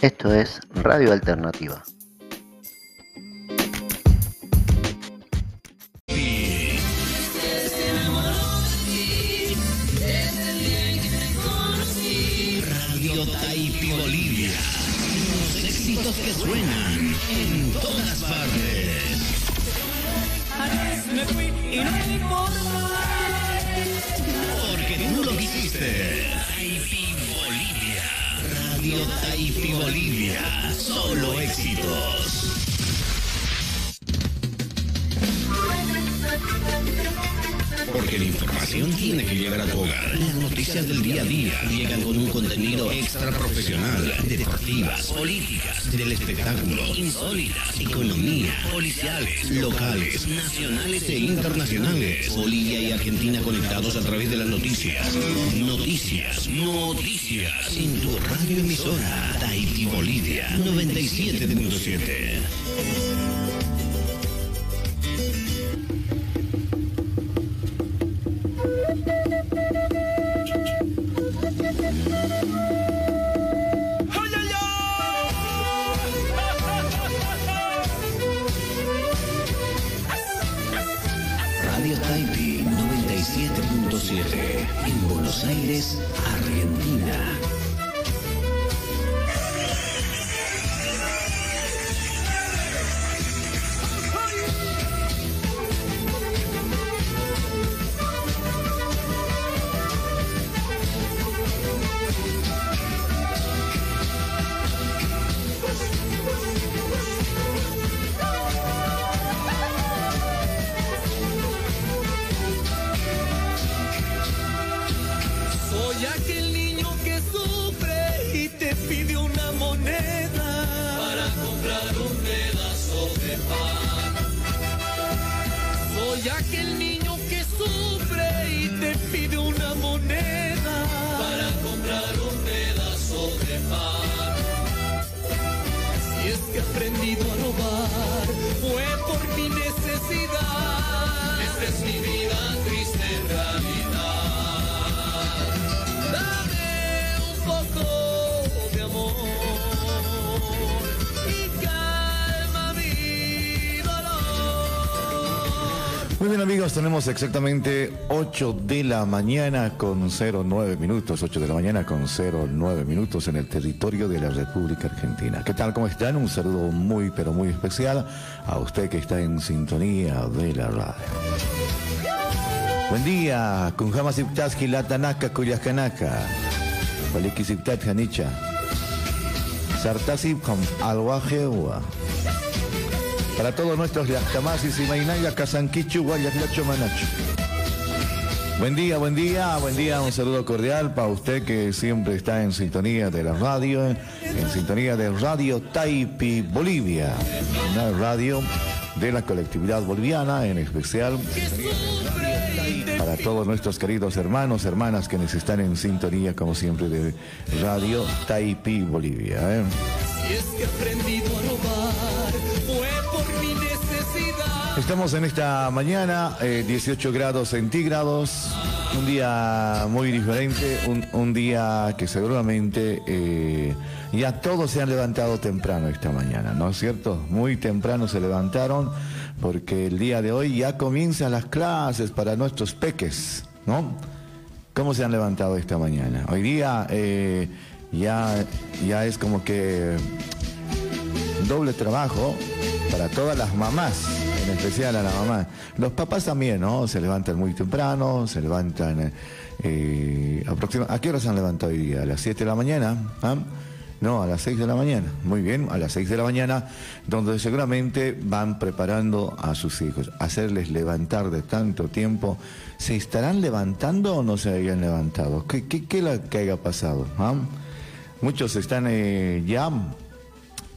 Esto es Radio Alternativa. Tenemos exactamente 8 de la mañana con 09 minutos, 8 de la mañana con 09 minutos en el territorio de la República Argentina. ¿Qué tal? ¿Cómo están? Un saludo muy pero muy especial a usted que está en sintonía de la radio. Buen día, Kunjama Siptaski Latanaka Kuyakanaka, Paliki Siptat Hanicha, Sartasip Alwajewa. Para todos nuestros Yactamasis y Mainaya Casanquichu Guayaklacho Manacho. Buen día, buen día, buen día, un saludo cordial para usted que siempre está en sintonía de la radio, en sintonía de Radio Taipi Bolivia, una radio de la colectividad boliviana, en especial para todos nuestros queridos hermanos, hermanas que nos están en sintonía, como siempre, de Radio Taipi Bolivia. ¿eh? Estamos en esta mañana, eh, 18 grados centígrados, un día muy diferente, un, un día que seguramente eh, ya todos se han levantado temprano esta mañana, ¿no es cierto? Muy temprano se levantaron porque el día de hoy ya comienzan las clases para nuestros peques, ¿no? ¿Cómo se han levantado esta mañana? Hoy día eh, ya, ya es como que doble trabajo para todas las mamás, en especial a la mamá. Los papás también, ¿no? Se levantan muy temprano, se levantan... Eh, ¿A qué hora se han levantado hoy día? ¿A las 7 de la mañana? ¿Ah? No, a las 6 de la mañana. Muy bien, a las 6 de la mañana, donde seguramente van preparando a sus hijos. Hacerles levantar de tanto tiempo. ¿Se estarán levantando o no se hayan levantado? ¿Qué, qué, qué que haya pasado? ¿Ah? Muchos están eh, ya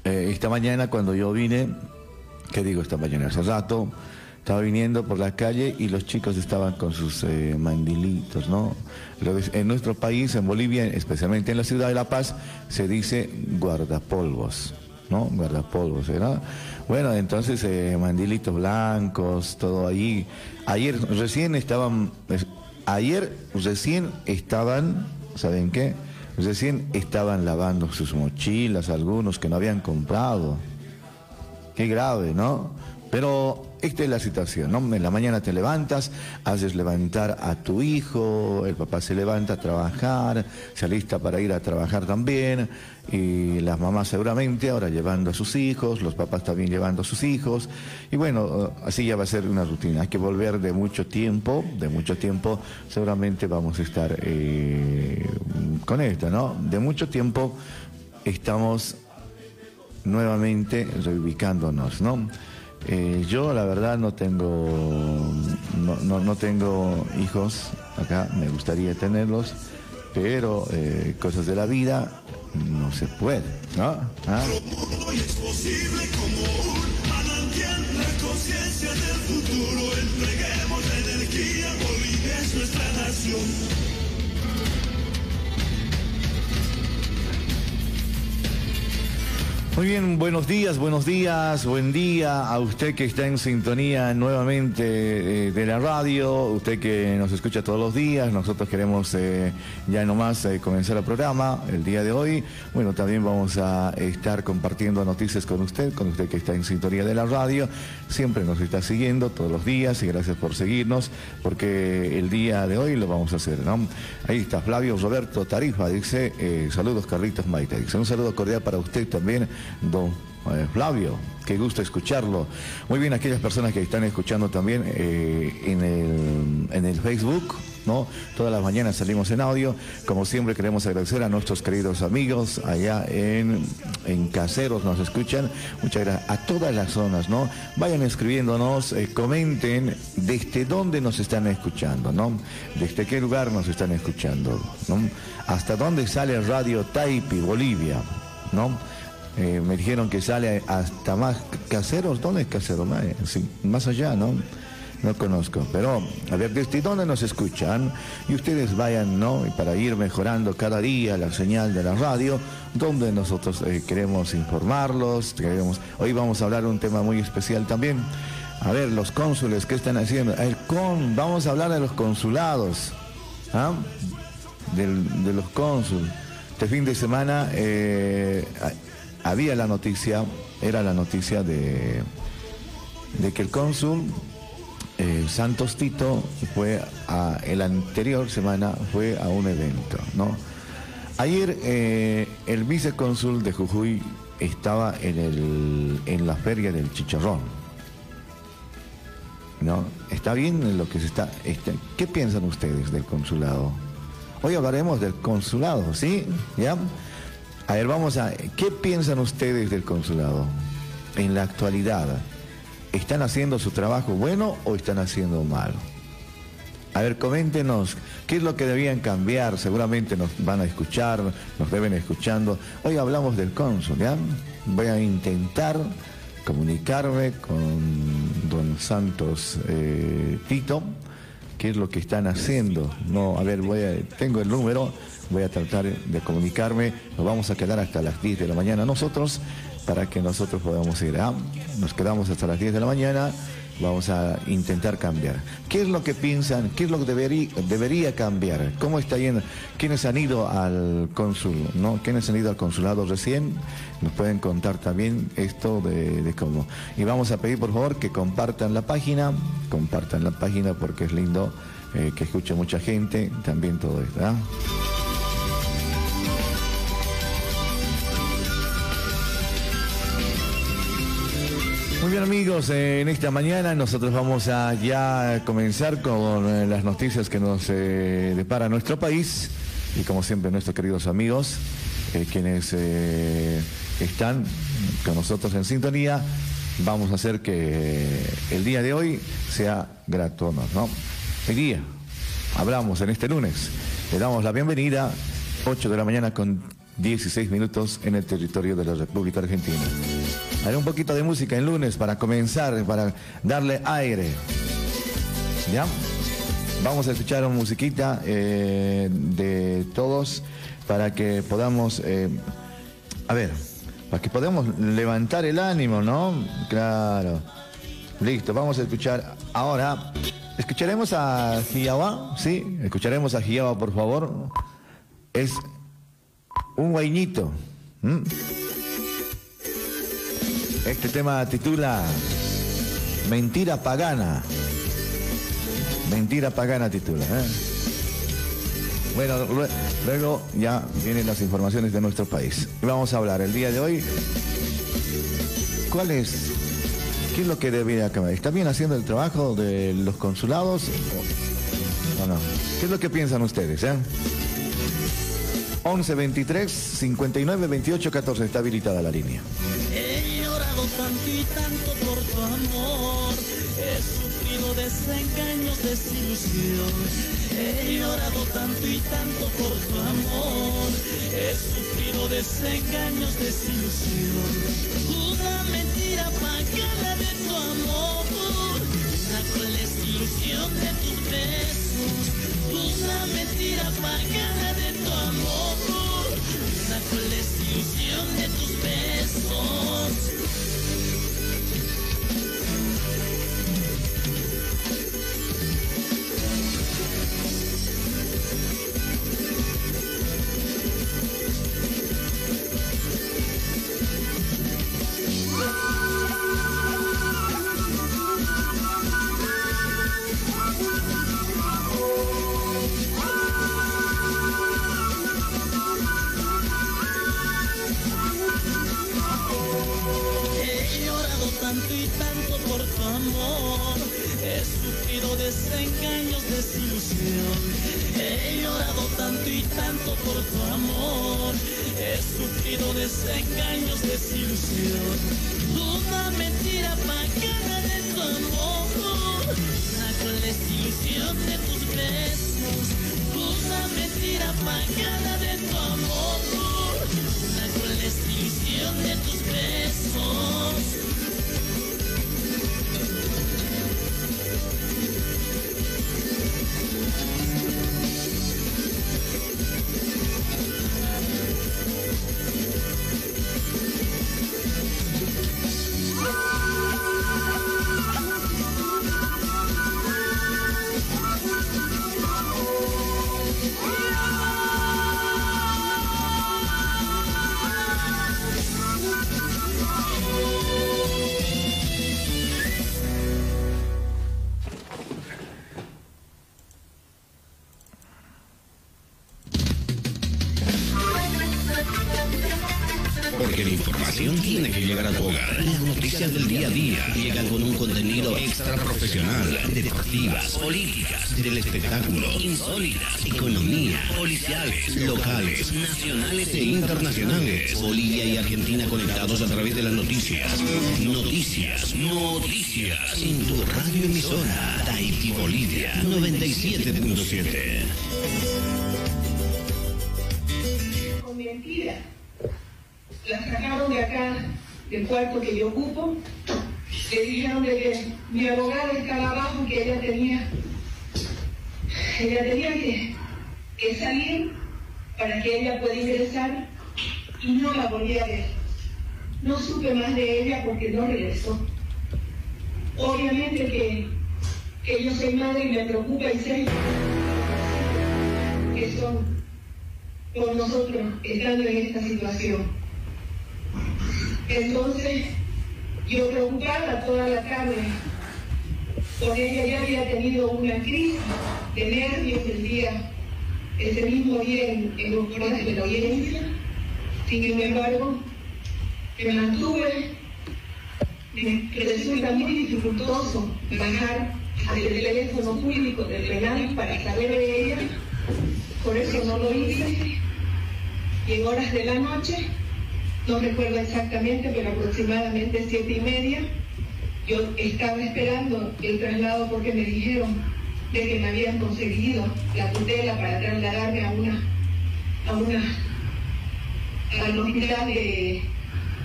eh, esta mañana cuando yo vine, ¿qué digo esta mañana? Hace rato, estaba viniendo por la calle y los chicos estaban con sus eh, mandilitos, ¿no? En nuestro país, en Bolivia, especialmente en la ciudad de La Paz, se dice guardapolvos, ¿no? Guardapolvos, ¿verdad? Bueno, entonces eh, mandilitos blancos, todo ahí. Ayer recién estaban, es- ayer recién estaban, ¿saben qué? Recién estaban lavando sus mochilas, algunos que no habían comprado. Qué grave, ¿no? Pero esta es la situación, ¿no? En la mañana te levantas, haces levantar a tu hijo, el papá se levanta a trabajar, se alista para ir a trabajar también, y las mamás seguramente ahora llevando a sus hijos, los papás también llevando a sus hijos, y bueno, así ya va a ser una rutina. Hay que volver de mucho tiempo, de mucho tiempo, seguramente vamos a estar eh, con esto, ¿no? De mucho tiempo estamos nuevamente reubicándonos, ¿no? Eh, yo la verdad no tengo, no, tengo hijos acá, me gustaría tenerlos, pero eh, cosas de la vida no se puede, ¿no? ¿Ah? conciencia del futuro, entreguemos energía, Bolivia es nuestra nación. Muy bien, buenos días, buenos días, buen día a usted que está en sintonía nuevamente eh, de la radio, usted que nos escucha todos los días, nosotros queremos eh, ya nomás eh, comenzar el programa el día de hoy. Bueno, también vamos a estar compartiendo noticias con usted, con usted que está en sintonía de la radio, siempre nos está siguiendo todos los días y gracias por seguirnos, porque el día de hoy lo vamos a hacer, ¿no? Ahí está Flavio Roberto Tarifa, dice, saludos Carlitos Maite, dice, un saludo cordial para usted también don eh, Flavio. Qué gusto escucharlo. Muy bien, aquellas personas que están escuchando también eh, en, el, en el Facebook, ¿no? Todas las mañanas salimos en audio. Como siempre queremos agradecer a nuestros queridos amigos allá en, en Caseros, nos escuchan. Muchas gracias. A todas las zonas, ¿no? Vayan escribiéndonos, eh, comenten desde dónde nos están escuchando, ¿no? Desde qué lugar nos están escuchando, ¿no? Hasta dónde sale Radio Taipi, Bolivia, ¿no? Eh, me dijeron que sale hasta más caseros. ¿Dónde es casero? más allá, ¿no? No conozco. Pero, a ver, ¿desde dónde nos escuchan? Y ustedes vayan, ¿no? Para ir mejorando cada día la señal de la radio, donde nosotros eh, queremos informarlos. Queremos... Hoy vamos a hablar de un tema muy especial también. A ver, los cónsules, ¿qué están haciendo? El con... Vamos a hablar de los consulados. ¿ah? de los cónsules. Este fin de semana eh, había la noticia, era la noticia de, de que el cónsul eh, Santos Tito fue a, el anterior semana fue a un evento, ¿no? Ayer eh, el vicecónsul de Jujuy estaba en, el, en la feria del chicharrón. ¿No? ¿Está bien lo que se está, está, ¿Qué piensan ustedes del consulado? Hoy hablaremos del consulado, ¿sí? ¿Ya? A ver, vamos a... ¿Qué piensan ustedes del consulado en la actualidad? ¿Están haciendo su trabajo bueno o están haciendo mal? A ver, coméntenos, ¿qué es lo que debían cambiar? Seguramente nos van a escuchar, nos deben escuchando. Hoy hablamos del cónsul, ¿ya? Voy a intentar comunicarme con don Santos eh, Tito, qué es lo que están haciendo. No, a ver, voy a, tengo el número, voy a tratar de comunicarme, nos vamos a quedar hasta las 10 de la mañana nosotros, para que nosotros podamos ir. ¿ah? Nos quedamos hasta las 10 de la mañana, vamos a intentar cambiar. ¿Qué es lo que piensan? ¿Qué es lo que debería, cambiar? ¿Cómo está yendo? ¿Quiénes han ido al cónsul? ¿no? ¿Quiénes han ido al consulado recién? Nos pueden contar también esto de, cómo. Y vamos a pedir por favor que compartan la página, compartan la página porque es lindo eh, que escuche mucha gente también todo esto. ¿ah? Muy bien amigos, en esta mañana nosotros vamos a ya comenzar con eh, las noticias que nos eh, depara nuestro país y como siempre nuestros queridos amigos, eh, quienes están con nosotros en sintonía, vamos a hacer que el día de hoy sea grato, ¿no? El día, hablamos en este lunes, le damos la bienvenida, 8 de la mañana con 16 minutos en el territorio de la República Argentina. Haré un poquito de música en lunes para comenzar, para darle aire. ¿Ya? Vamos a escuchar una musiquita eh, de todos para que podamos, eh, a ver, para que podamos levantar el ánimo, ¿no? Claro. Listo, vamos a escuchar ahora. Escucharemos a Giaba, ¿sí? Escucharemos a Giaba, por favor. Es un guainito. Este tema titula Mentira pagana. Mentira pagana titula. ¿eh? Bueno, luego ya vienen las informaciones de nuestro país. Vamos a hablar el día de hoy. ¿Cuál es? ¿Qué es lo que debería acabar? ¿Está bien haciendo el trabajo de los consulados? ¿Qué es lo que piensan ustedes? Eh? 11 23 59 28 14 está habilitada la línea. Llorado tanto y tanto por tu amor. He sufrido desengaños, desilusión. He llorado tanto y tanto por tu amor. He sufrido desengaños, desilusión. Una mentira pagada de tu amor. Una cruel desilusión de tus besos. Una mentira pagada de tu amor. Una cruel desilusión de tus besos. Tanto y tanto por tu amor. He sufrido desengaños, desilusión. He llorado tanto y tanto por tu amor. He sufrido desengaños, desilusión. Una mentira pagada de tu amor. Una cruel desilusión de tus besos. Una mentira pagada de tu amor. Una cruel desilusión de tus besos. Políticas, del espectáculo, insólitas, economía, policiales, locales, nacionales e internacionales. Bolivia y Argentina conectados a través de las noticias. Noticias, noticias. En tu radio emisora, Tahiti Bolivia 97.7. con mentira. La sacaron de acá, del cuarto que yo ocupo. Le dijeron de que mi abogada estaba abajo, que ella tenía, ella tenía que, que salir para que ella pueda ingresar y no supe más de ella porque no regresó. Obviamente que, que yo soy madre y me preocupa y sé que son por nosotros estando en esta situación. Entonces, yo preocupada toda la tarde, porque ella ya había tenido una crisis de nervios el día, ese mismo día en, en los de la audiencia. Sin embargo, me mantuve, me resulta muy dificultoso bajar al teléfono público del penal para saber de ella, por eso no lo hice. Y en horas de la noche, no recuerdo exactamente, pero aproximadamente siete y media, yo estaba esperando el traslado porque me dijeron de que me habían conseguido la tutela para trasladarme a una, a una, al hospital de,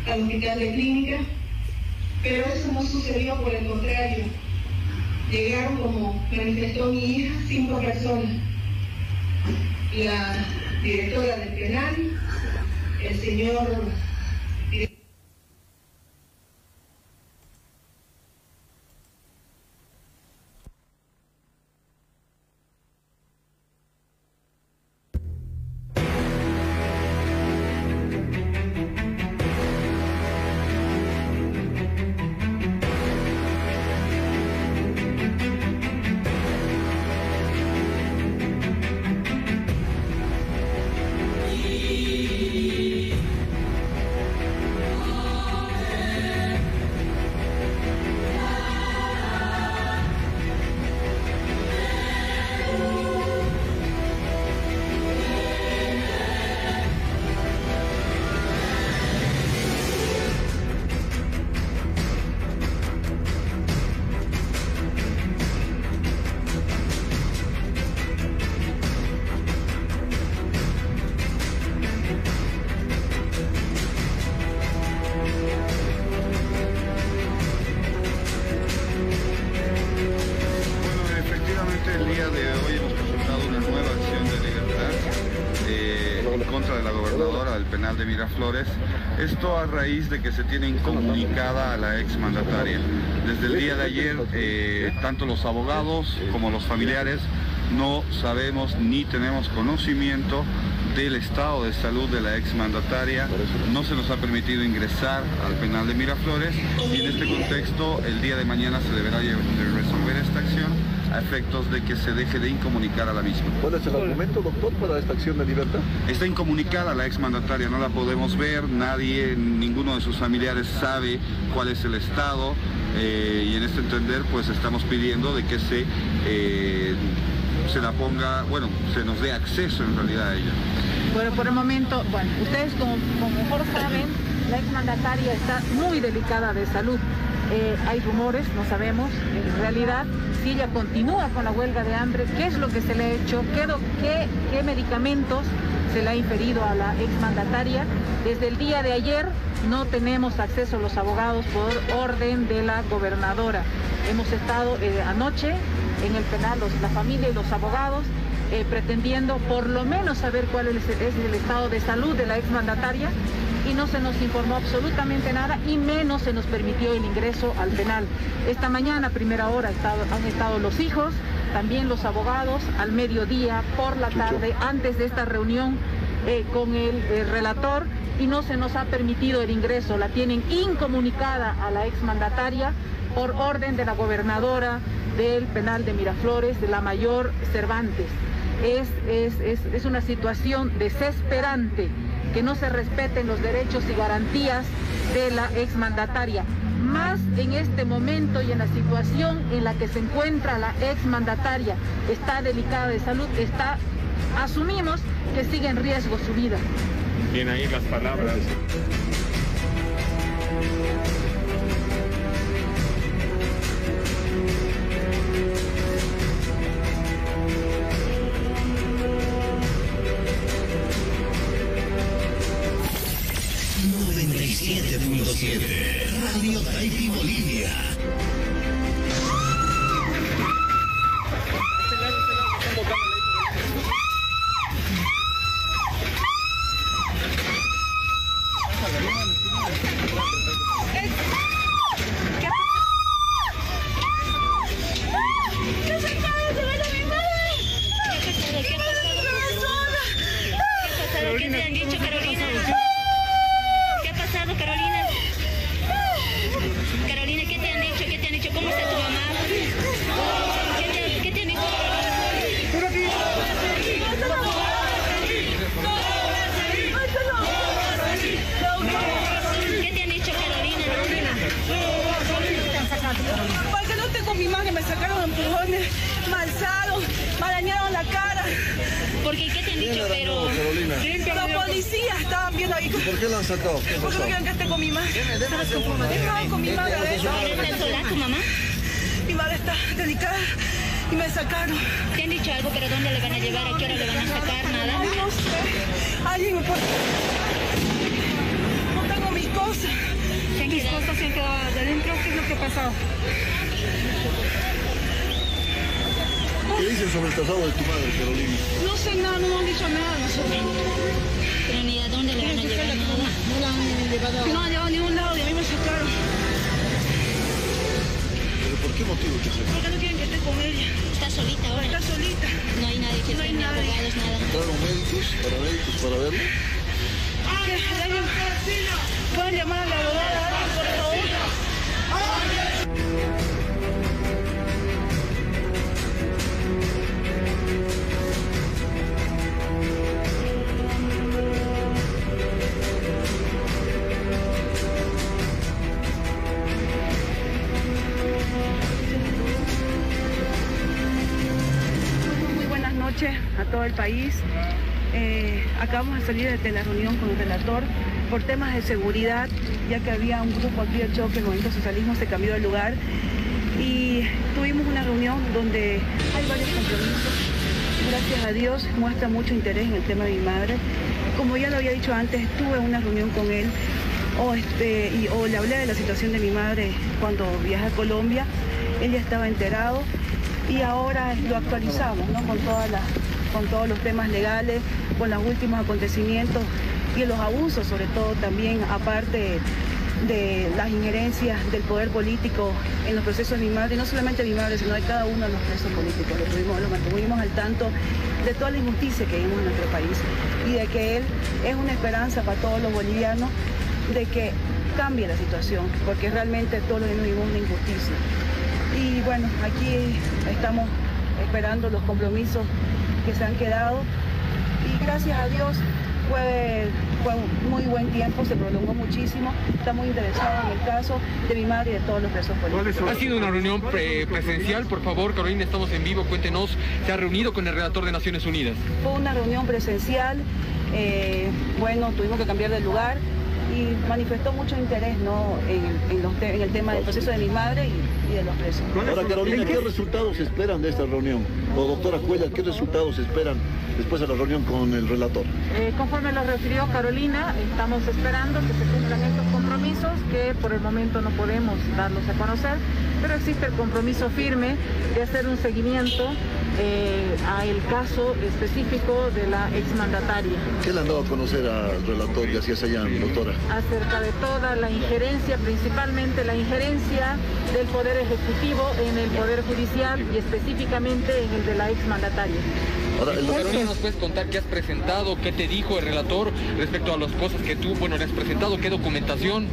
al hospital de clínica, pero eso no sucedió, por el contrario. Llegaron, como manifestó mi hija, cinco personas. La directora del penal, el señor se tiene incomunicada a la ex mandataria. Desde el día de ayer, eh, tanto los abogados como los familiares no sabemos ni tenemos conocimiento del estado de salud de la exmandataria. No se nos ha permitido ingresar al penal de Miraflores y en este contexto el día de mañana se deberá acción a efectos de que se deje de incomunicar a la misma. ¿Cuál es el argumento, doctor, para esta acción de libertad? Está incomunicada la exmandataria, no la podemos ver, nadie, ninguno de sus familiares sabe cuál es el estado eh, y en este entender pues estamos pidiendo de que se... Eh, se la ponga, bueno, se nos dé acceso en realidad a ella. Bueno, por el momento, bueno, ustedes como, mejor saben, la exmandataria está muy delicada de salud. Eh, hay rumores, no sabemos en realidad si ella continúa con la huelga de hambre, qué es lo que se le ha hecho, qué, medicamentos se le ha inferido a la exmandataria. Desde el día de ayer no tenemos acceso a los abogados por orden de la gobernadora. Hemos estado eh, anoche en el penal, la familia y los abogados, eh, pretendiendo por lo menos saber cuál es, el estado de salud de la exmandataria no se nos informó absolutamente nada y menos se nos permitió el ingreso al penal. Esta mañana, primera hora, han estado los hijos, también los abogados, al mediodía, por la tarde, antes de esta reunión eh, con el, el relator y no se nos ha permitido el ingreso. La tienen incomunicada a la exmandataria por orden de la gobernadora del penal de Miraflores, de la mayor Cervantes. Es, es, una situación desesperante que no se respeten los derechos y garantías de la exmandataria. Más en este momento y en la situación en la que se encuentra la exmandataria, está delicada de salud, está, asumimos que sigue en riesgo su vida. Bien ahí las palabras. De la reunión con el relator por temas de seguridad, ya que había un grupo aquí de choque, el Movimiento Socialismo se cambió de lugar y tuvimos una reunión donde hay varios compromisos. Gracias a Dios muestra mucho interés en el tema de mi madre. Como ya lo había dicho antes, tuve una reunión con él o, este, o le hablé de la situación de mi madre cuando viajé a Colombia. Él ya estaba enterado y ahora lo actualizamos con todas las con todos los temas legales, con los últimos acontecimientos y los abusos, sobre todo también, aparte de las injerencias del poder político en los procesos de mi madre, y no solamente de mi madre, sino de cada uno de los presos políticos. Lo, tuvimos, lo mantuvimos al tanto de toda la injusticia que vivimos en nuestro país y de que él es una esperanza para todos los bolivianos de que cambie la situación, porque realmente todos los días vivimos una injusticia. Y bueno, aquí estamos esperando los compromisos que se han quedado y gracias a Dios fue, fue un muy buen tiempo, se prolongó muchísimo. Está muy interesado en el caso de mi madre y de todos los presos políticos. Ha sido una reunión pre- presencial, por favor, Carolina, estamos en vivo, cuéntenos, se ha reunido con el relator de Naciones Unidas. Fue una reunión presencial, eh, bueno, tuvimos que cambiar de lugar y manifestó mucho interés ¿no? en, los te- en el tema del proceso de mi madre y, y de los presos. Ahora, Carolina, ¿qué resultados esperan de esta reunión? O doctora Cuella, ¿qué resultados esperan después de la reunión con el relator? Eh, conforme lo refirió Carolina, estamos esperando que se cumplan estos compromisos que por el momento no podemos darlos a conocer, pero existe el compromiso firme de hacer un seguimiento eh, al caso específico de la exmandataria. ¿Qué le han dado a conocer al relator García Sayán, doctora? acerca de toda la injerencia, principalmente la injerencia del Poder Ejecutivo en el Poder Judicial y específicamente en el de la exmandataria. Ahora, el doctor- ¿nos puedes contar qué has presentado, qué te dijo el relator respecto a las cosas que tú, bueno, le has presentado, qué documentación?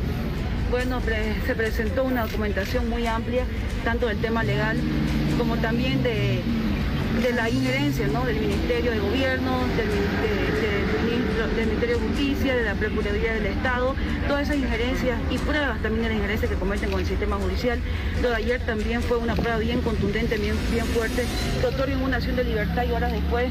Bueno, pre- se presentó una documentación muy amplia, tanto del tema legal como también de, de la injerencia ¿no? del Ministerio de Gobierno, del, de- de- Ministerio de Justicia, de la Procuraduría del Estado, todas esas injerencias y pruebas también de las injerencias que cometen con el sistema judicial. Lo de ayer también fue una prueba bien contundente, bien, bien fuerte, que otorgan una acción de libertad y horas después,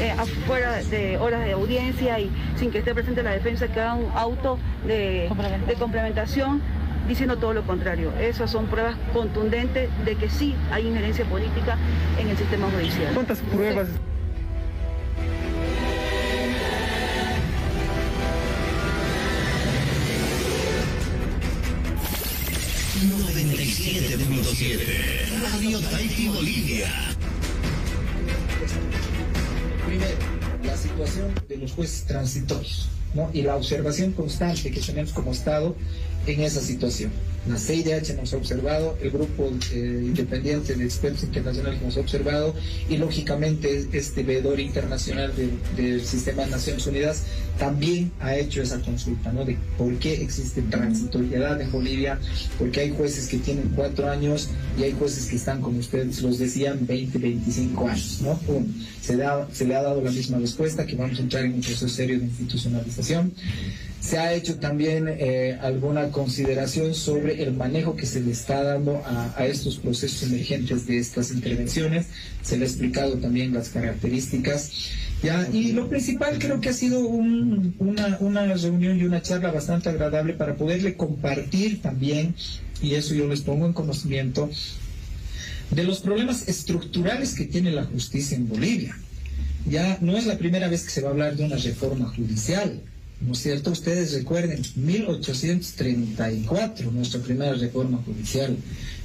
eh, afuera de horas de audiencia y sin que esté presente la defensa, que haga un auto de, de complementación diciendo todo lo contrario. Esas son pruebas contundentes de que sí hay injerencia política en el sistema judicial. ¿Cuántas pruebas? Radio Tahiti Bolivia. Primero, la situación de los jueces transitorios ¿no? y la observación constante que tenemos como Estado en esa situación. La CIDH nos ha observado, el grupo eh, independiente de expertos internacionales nos ha observado y lógicamente este veedor internacional de- del sistema de Naciones Unidas también ha hecho esa consulta ¿no? de por qué existe transitoriedad en Bolivia, porque hay jueces que tienen cuatro años y hay jueces que están, como ustedes los decían, 20, 25 años. ¿no? Se, da- se le ha dado la misma respuesta, que vamos a entrar en un proceso serio de institucionalización. Se ha hecho también eh, alguna consideración sobre el manejo que se le está dando a, estos procesos emergentes de estas intervenciones. Se le ha explicado también las características. Y lo principal creo que ha sido un- una, una reunión y una charla bastante agradable para poderle compartir también, y eso yo les pongo en conocimiento, de los problemas estructurales que tiene la justicia en Bolivia. Ya no es la primera vez que se va a hablar de una reforma judicial, ¿no es cierto? Ustedes recuerden, 1834, nuestra primera reforma judicial,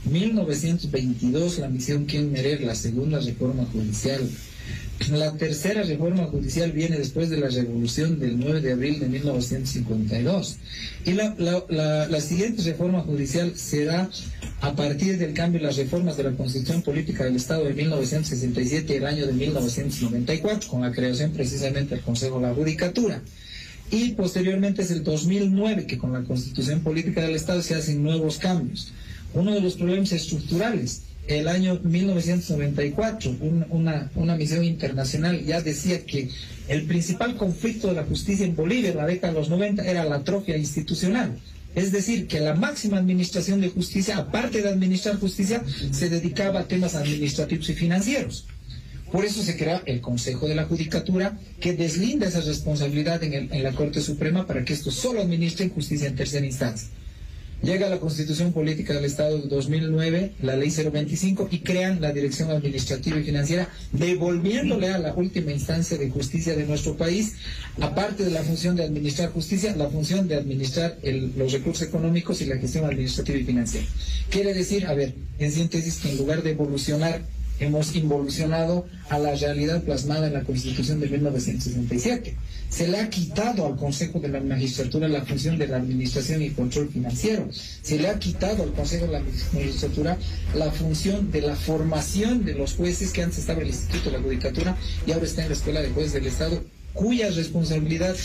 1922, la misión Kirchner, la segunda reforma judicial, la tercera reforma judicial viene después de la revolución del 9 de abril de 1952. Y la, la- la- la siguiente reforma judicial será a partir del cambio de las reformas de la Constitución Política del Estado de 1967 y el año de 1994, con la creación precisamente del Consejo de la Judicatura. Y posteriormente es el 2009 que con la Constitución Política del Estado se hacen nuevos cambios. Uno de los problemas estructurales el año 1994, un- una, una misión internacional ya decía que el principal conflicto de la justicia en Bolivia en la década de los 90 era la atrofia institucional. Es decir, que la máxima administración de justicia, aparte de administrar justicia, se dedicaba a temas administrativos y financieros. Por eso se crea el Consejo de la Judicatura, que deslinda esa responsabilidad en, la Corte Suprema para que esto solo administre justicia en tercera instancia. Llega la Constitución Política del Estado de 2009, la Ley 025, y crean la Dirección Administrativa y Financiera, devolviéndole a la última instancia de justicia de nuestro país, aparte de la función de administrar justicia, la función de administrar los recursos económicos y la gestión administrativa y financiera. Quiere decir, a ver, en síntesis, que en lugar de evolucionar hemos involucionado a la realidad plasmada en la Constitución de 1967. Se le ha quitado al Consejo de la Magistratura la función de la administración y control financiero. Se le ha quitado al Consejo de la Magistratura la función de la formación de los jueces que antes estaba en el Instituto de la Judicatura y ahora está en la Escuela de Jueces del Estado, cuya responsabilidad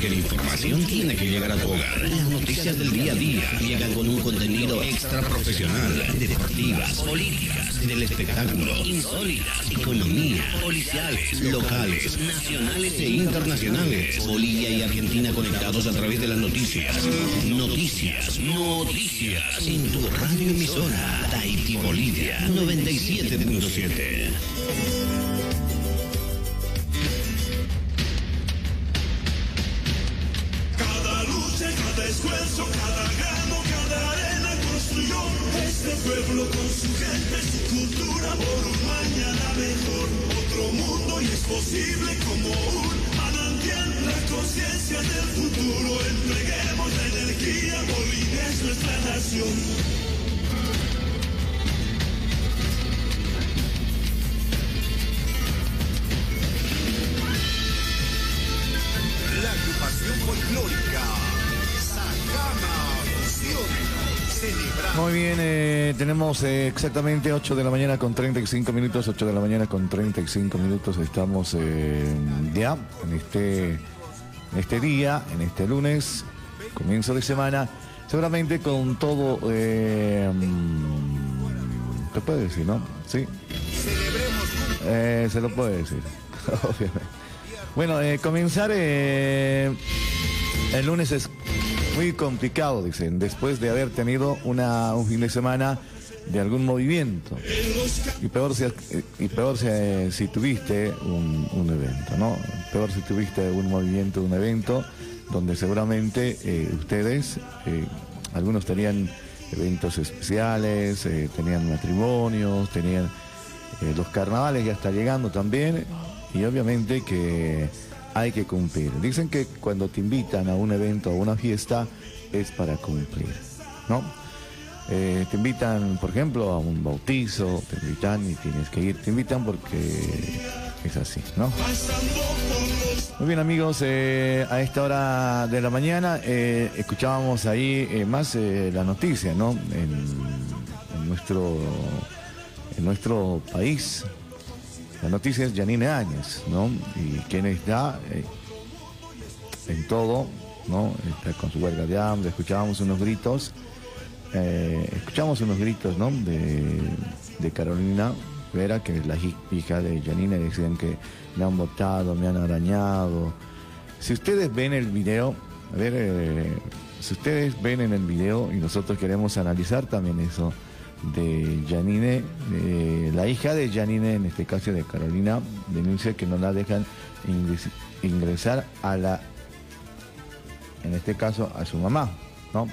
Porque la información tiene que llegar a tu hogar. Las noticias del día a día llegan con un contenido extra profesional, deportivas, políticas, del espectáculo, insólitas, economía, policiales, locales, nacionales e internacionales. Bolivia y Argentina conectados a través de las noticias. Noticias, noticias. En tu radio emisora, Tahiti Bolivia 97.7. esfuerzo, cada grano, cada arena construyó este pueblo con su gente, su cultura por un mañana mejor. Otro mundo y es posible como un manantial. La conciencia del futuro, entreguemos la energía, Bolivia es nuestra nación. Folclórica Muy bien, eh, tenemos eh, exactamente 8 de la mañana con 35 minutos, 8 de la mañana con 35 minutos, estamos eh, ya en este, este día, en este lunes, comienzo de semana, seguramente con todo, eh, mm, ¿te puede decir, no? Sí. Se lo puede decir, obviamente. Bueno, comenzar el lunes es muy complicado, dicen, después de haber tenido una, un fin de semana de algún movimiento. Y peor si, y peor si, eh, si tuviste un, evento, ¿no? Peor si tuviste un movimiento, un evento, donde seguramente eh, ustedes, eh, algunos tenían eventos especiales, tenían matrimonios, tenían los carnavales ya está llegando también y obviamente que hay que cumplir. Dicen que cuando te invitan a un evento o una fiesta es para cumplir, ¿no? Eh, te invitan, por ejemplo, a un bautizo, te invitan y tienes que ir, te invitan porque es así, ¿no? Muy bien amigos, eh, a esta hora de la mañana eh, escuchábamos ahí eh, más la noticia, ¿no? En nuestro, en nuestro país. La noticia es Janine Áñez, ¿no? Y quien está eh, en todo, ¿no? Está con su huelga de hambre, escuchábamos unos gritos, eh, escuchamos unos gritos, ¿no? De, Carolina Vera, que es la hi- hija de Janine, decían que me han botado, me han arañado. Si ustedes ven el video, a ver, eh, si ustedes ven en el video y nosotros queremos analizar también eso de Janine, eh, la hija de Janine, en este caso de Carolina, denuncia que no la dejan ingres- ingresar a la, en este caso, a su mamá, ¿no?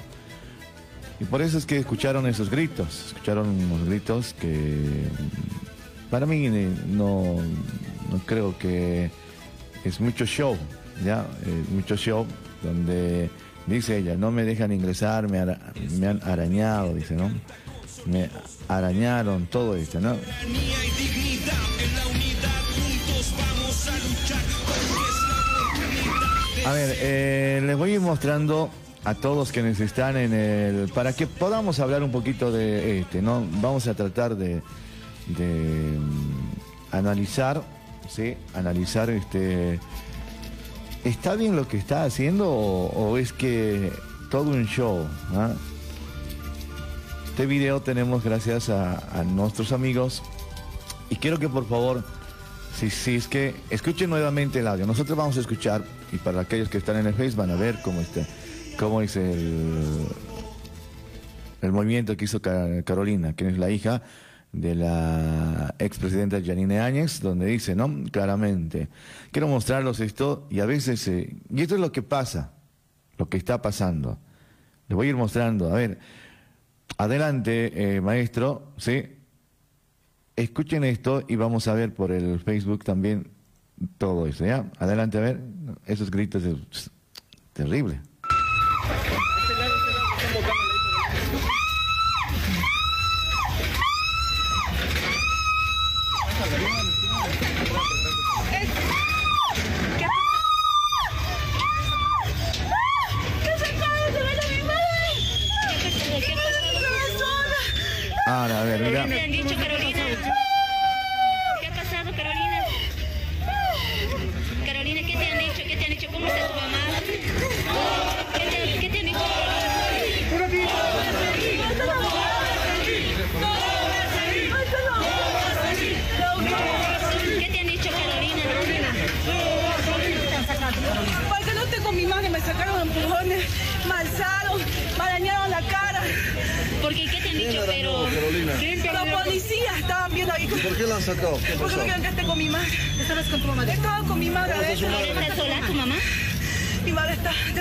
Y por eso es que escucharon esos gritos, escucharon unos gritos que para mí eh, no, no creo que es mucho show, ¿ya? Mucho show donde dice ella, no me dejan ingresar, me, ara- me han arañado, dice, ¿no? Me arañaron, todo esto, ¿no? A ver, eh, les voy a ir mostrando a todos quienes están en el... para que podamos hablar un poquito de este, ¿no? Vamos a tratar de, de mm, analizar, ¿sí? Analizar este... ¿Está bien lo que está haciendo o, es que todo un show? ah? Este video tenemos gracias a, nuestros amigos y quiero que por favor, si, es que escuchen nuevamente el audio, nosotros vamos a escuchar y para aquellos que están en el Face van a ver cómo está, cómo es el, movimiento que hizo Ca- Carolina, quien es la hija de la expresidenta Janine Áñez, donde dice, ¿no? Claramente, quiero mostrarlos esto y a veces, eh, y esto es lo que pasa, lo que está pasando. Les voy a ir mostrando, a ver, adelante, eh, maestro, ¿sí? Escuchen esto y vamos a ver por el Facebook también todo eso, ¿ya? Adelante, a ver, esos gritos, de- Terrible. Ahora, a ver.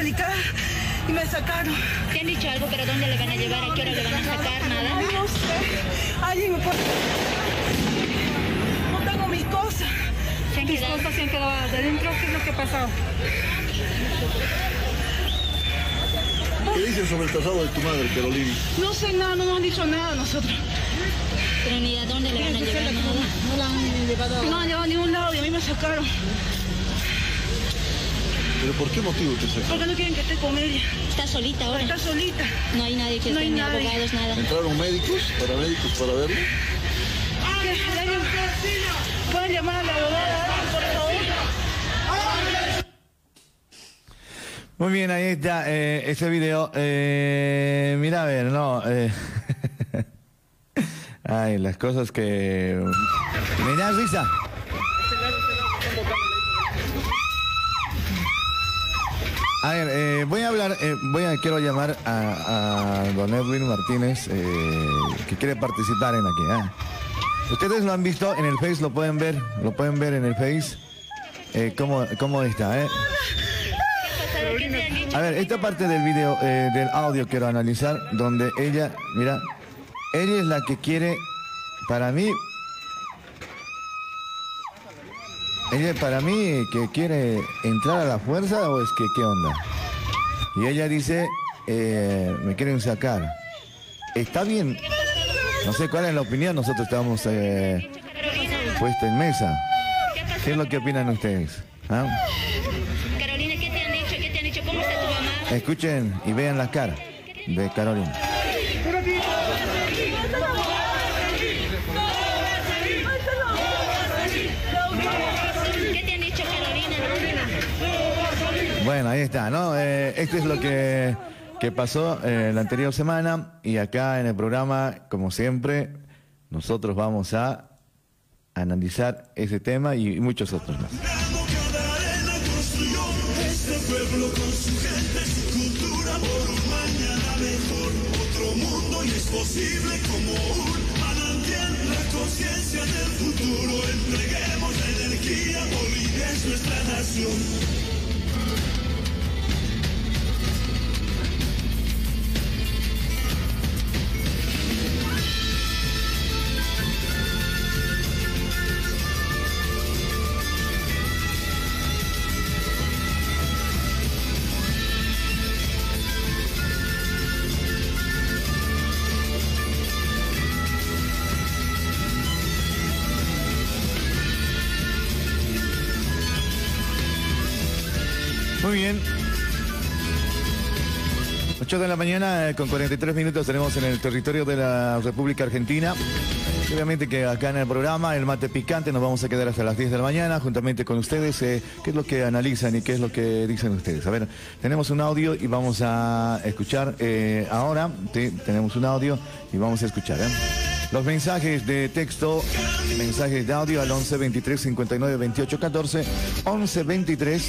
Está delicada y me sacaron. ¿Te han dicho algo? ¿Pero dónde le van a llevar? ¿A qué hora le van a sacar? ¿Nada? No sé. Alguien me puede... No tengo mis cosas. ¿Se han mis cosas se han quedado adentro. ¿Qué es lo que ha pasado? ¿Qué dicen sobre el traslado de tu madre, Carolina? No sé nada, no nos han dicho nada a nosotros. Pero ni a dónde le van a llevar nada. No la han llevado. No han llevado a ningún lado y a mí me sacaron. ¿Pero por qué motivo te sacaron? Porque no quieren que esté con ella. ¿Está solita ahora? Está solita. No hay nadie que No esté, hay ni nadie. abogados, nada. ¿Entraron médicos, paramédicos para verlo? ¿Qué? ¿Alguien- ¿Pueden llamar a la abogada, por favor? Muy bien, ahí está eh, ese video. Eh, mira, a ver, no. eh, Ay, las cosas que. ¿Me da risa? A ver, eh, voy a hablar, eh, voy a, quiero llamar a, a don Edwin Martínez, eh, que quiere participar en aquí. Ustedes lo han visto en el Face, lo pueden ver, lo pueden ver en el Face. ¿cómo, ¿Cómo está. A ver, esta parte del video, del audio quiero analizar, donde ella, mira, ella es la que quiere, para mí, ella para mí que quiere entrar a la fuerza o es que qué onda. Y ella dice, eh, me quieren sacar. Está bien, no sé cuál es la opinión, nosotros estamos eh, puesta en mesa. ¿Qué es lo que opinan ustedes? ¿Ah? Carolina, ¿qué te han dicho? ¿Qué te han dicho? ¿Cómo está tu mamá? Escuchen y vean la cara de Carolina. Bueno, ahí está, ¿no? Eh, esto es lo que, que pasó eh, la anterior semana y acá en el programa, como siempre, nosotros vamos a analizar ese tema y muchos otros más. 8 de la mañana eh, con 43 minutos tenemos en el territorio de la República Argentina. Obviamente que acá en el programa, el mate picante, nos vamos a quedar hasta las 10 de la mañana juntamente con ustedes. eh, ¿Qué es lo que analizan y qué es lo que dicen ustedes? A ver, tenemos un audio y vamos a escuchar eh, ahora. sí, tenemos un audio y vamos a escuchar. Los mensajes de texto, mensajes de audio al 11 23 59 28 14, 11 23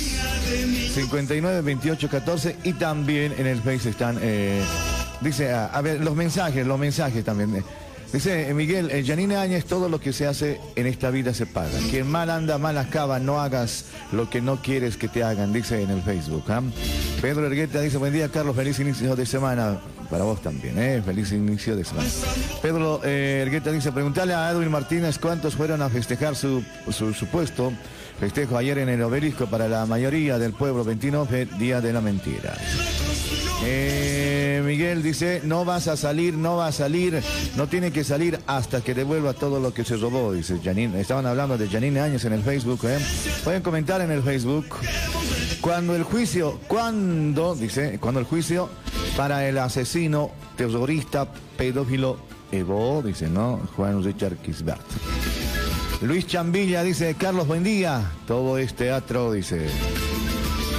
59 28 14 y también en el Face están, eh, dice, a, a ver, los mensajes, los mensajes también. eh. Dice eh, Miguel, eh, Janine Áñez, todo lo que se hace en esta vida se paga. Quien mal anda, mal acaba, no hagas lo que no quieres que te hagan, dice en el Facebook. ¿ah? Pedro Ergueta dice, buen día Carlos, feliz inicio de semana. Para vos también, ¿eh? Feliz inicio de semana. Pedro eh, Ergueta dice, preguntale a Edwin Martínez cuántos fueron a festejar su, su, su. Festejo ayer en el obelisco para la mayoría del pueblo 29, Día de la Mentira. Eh, Miguel dice, no vas a salir, no va a salir, no tiene que salir hasta que devuelva todo lo que se robó, dice Janine. Estaban hablando de Janine Áñez en el Facebook, ¿eh? Pueden comentar en el Facebook. Cuando el juicio, cuando, dice, cuando el juicio para el asesino, terrorista, pedófilo, Evo, dice, ¿no? Juan Richard Kisbert. Luis Chambilla dice, Carlos, buen día. Todo es teatro, dice.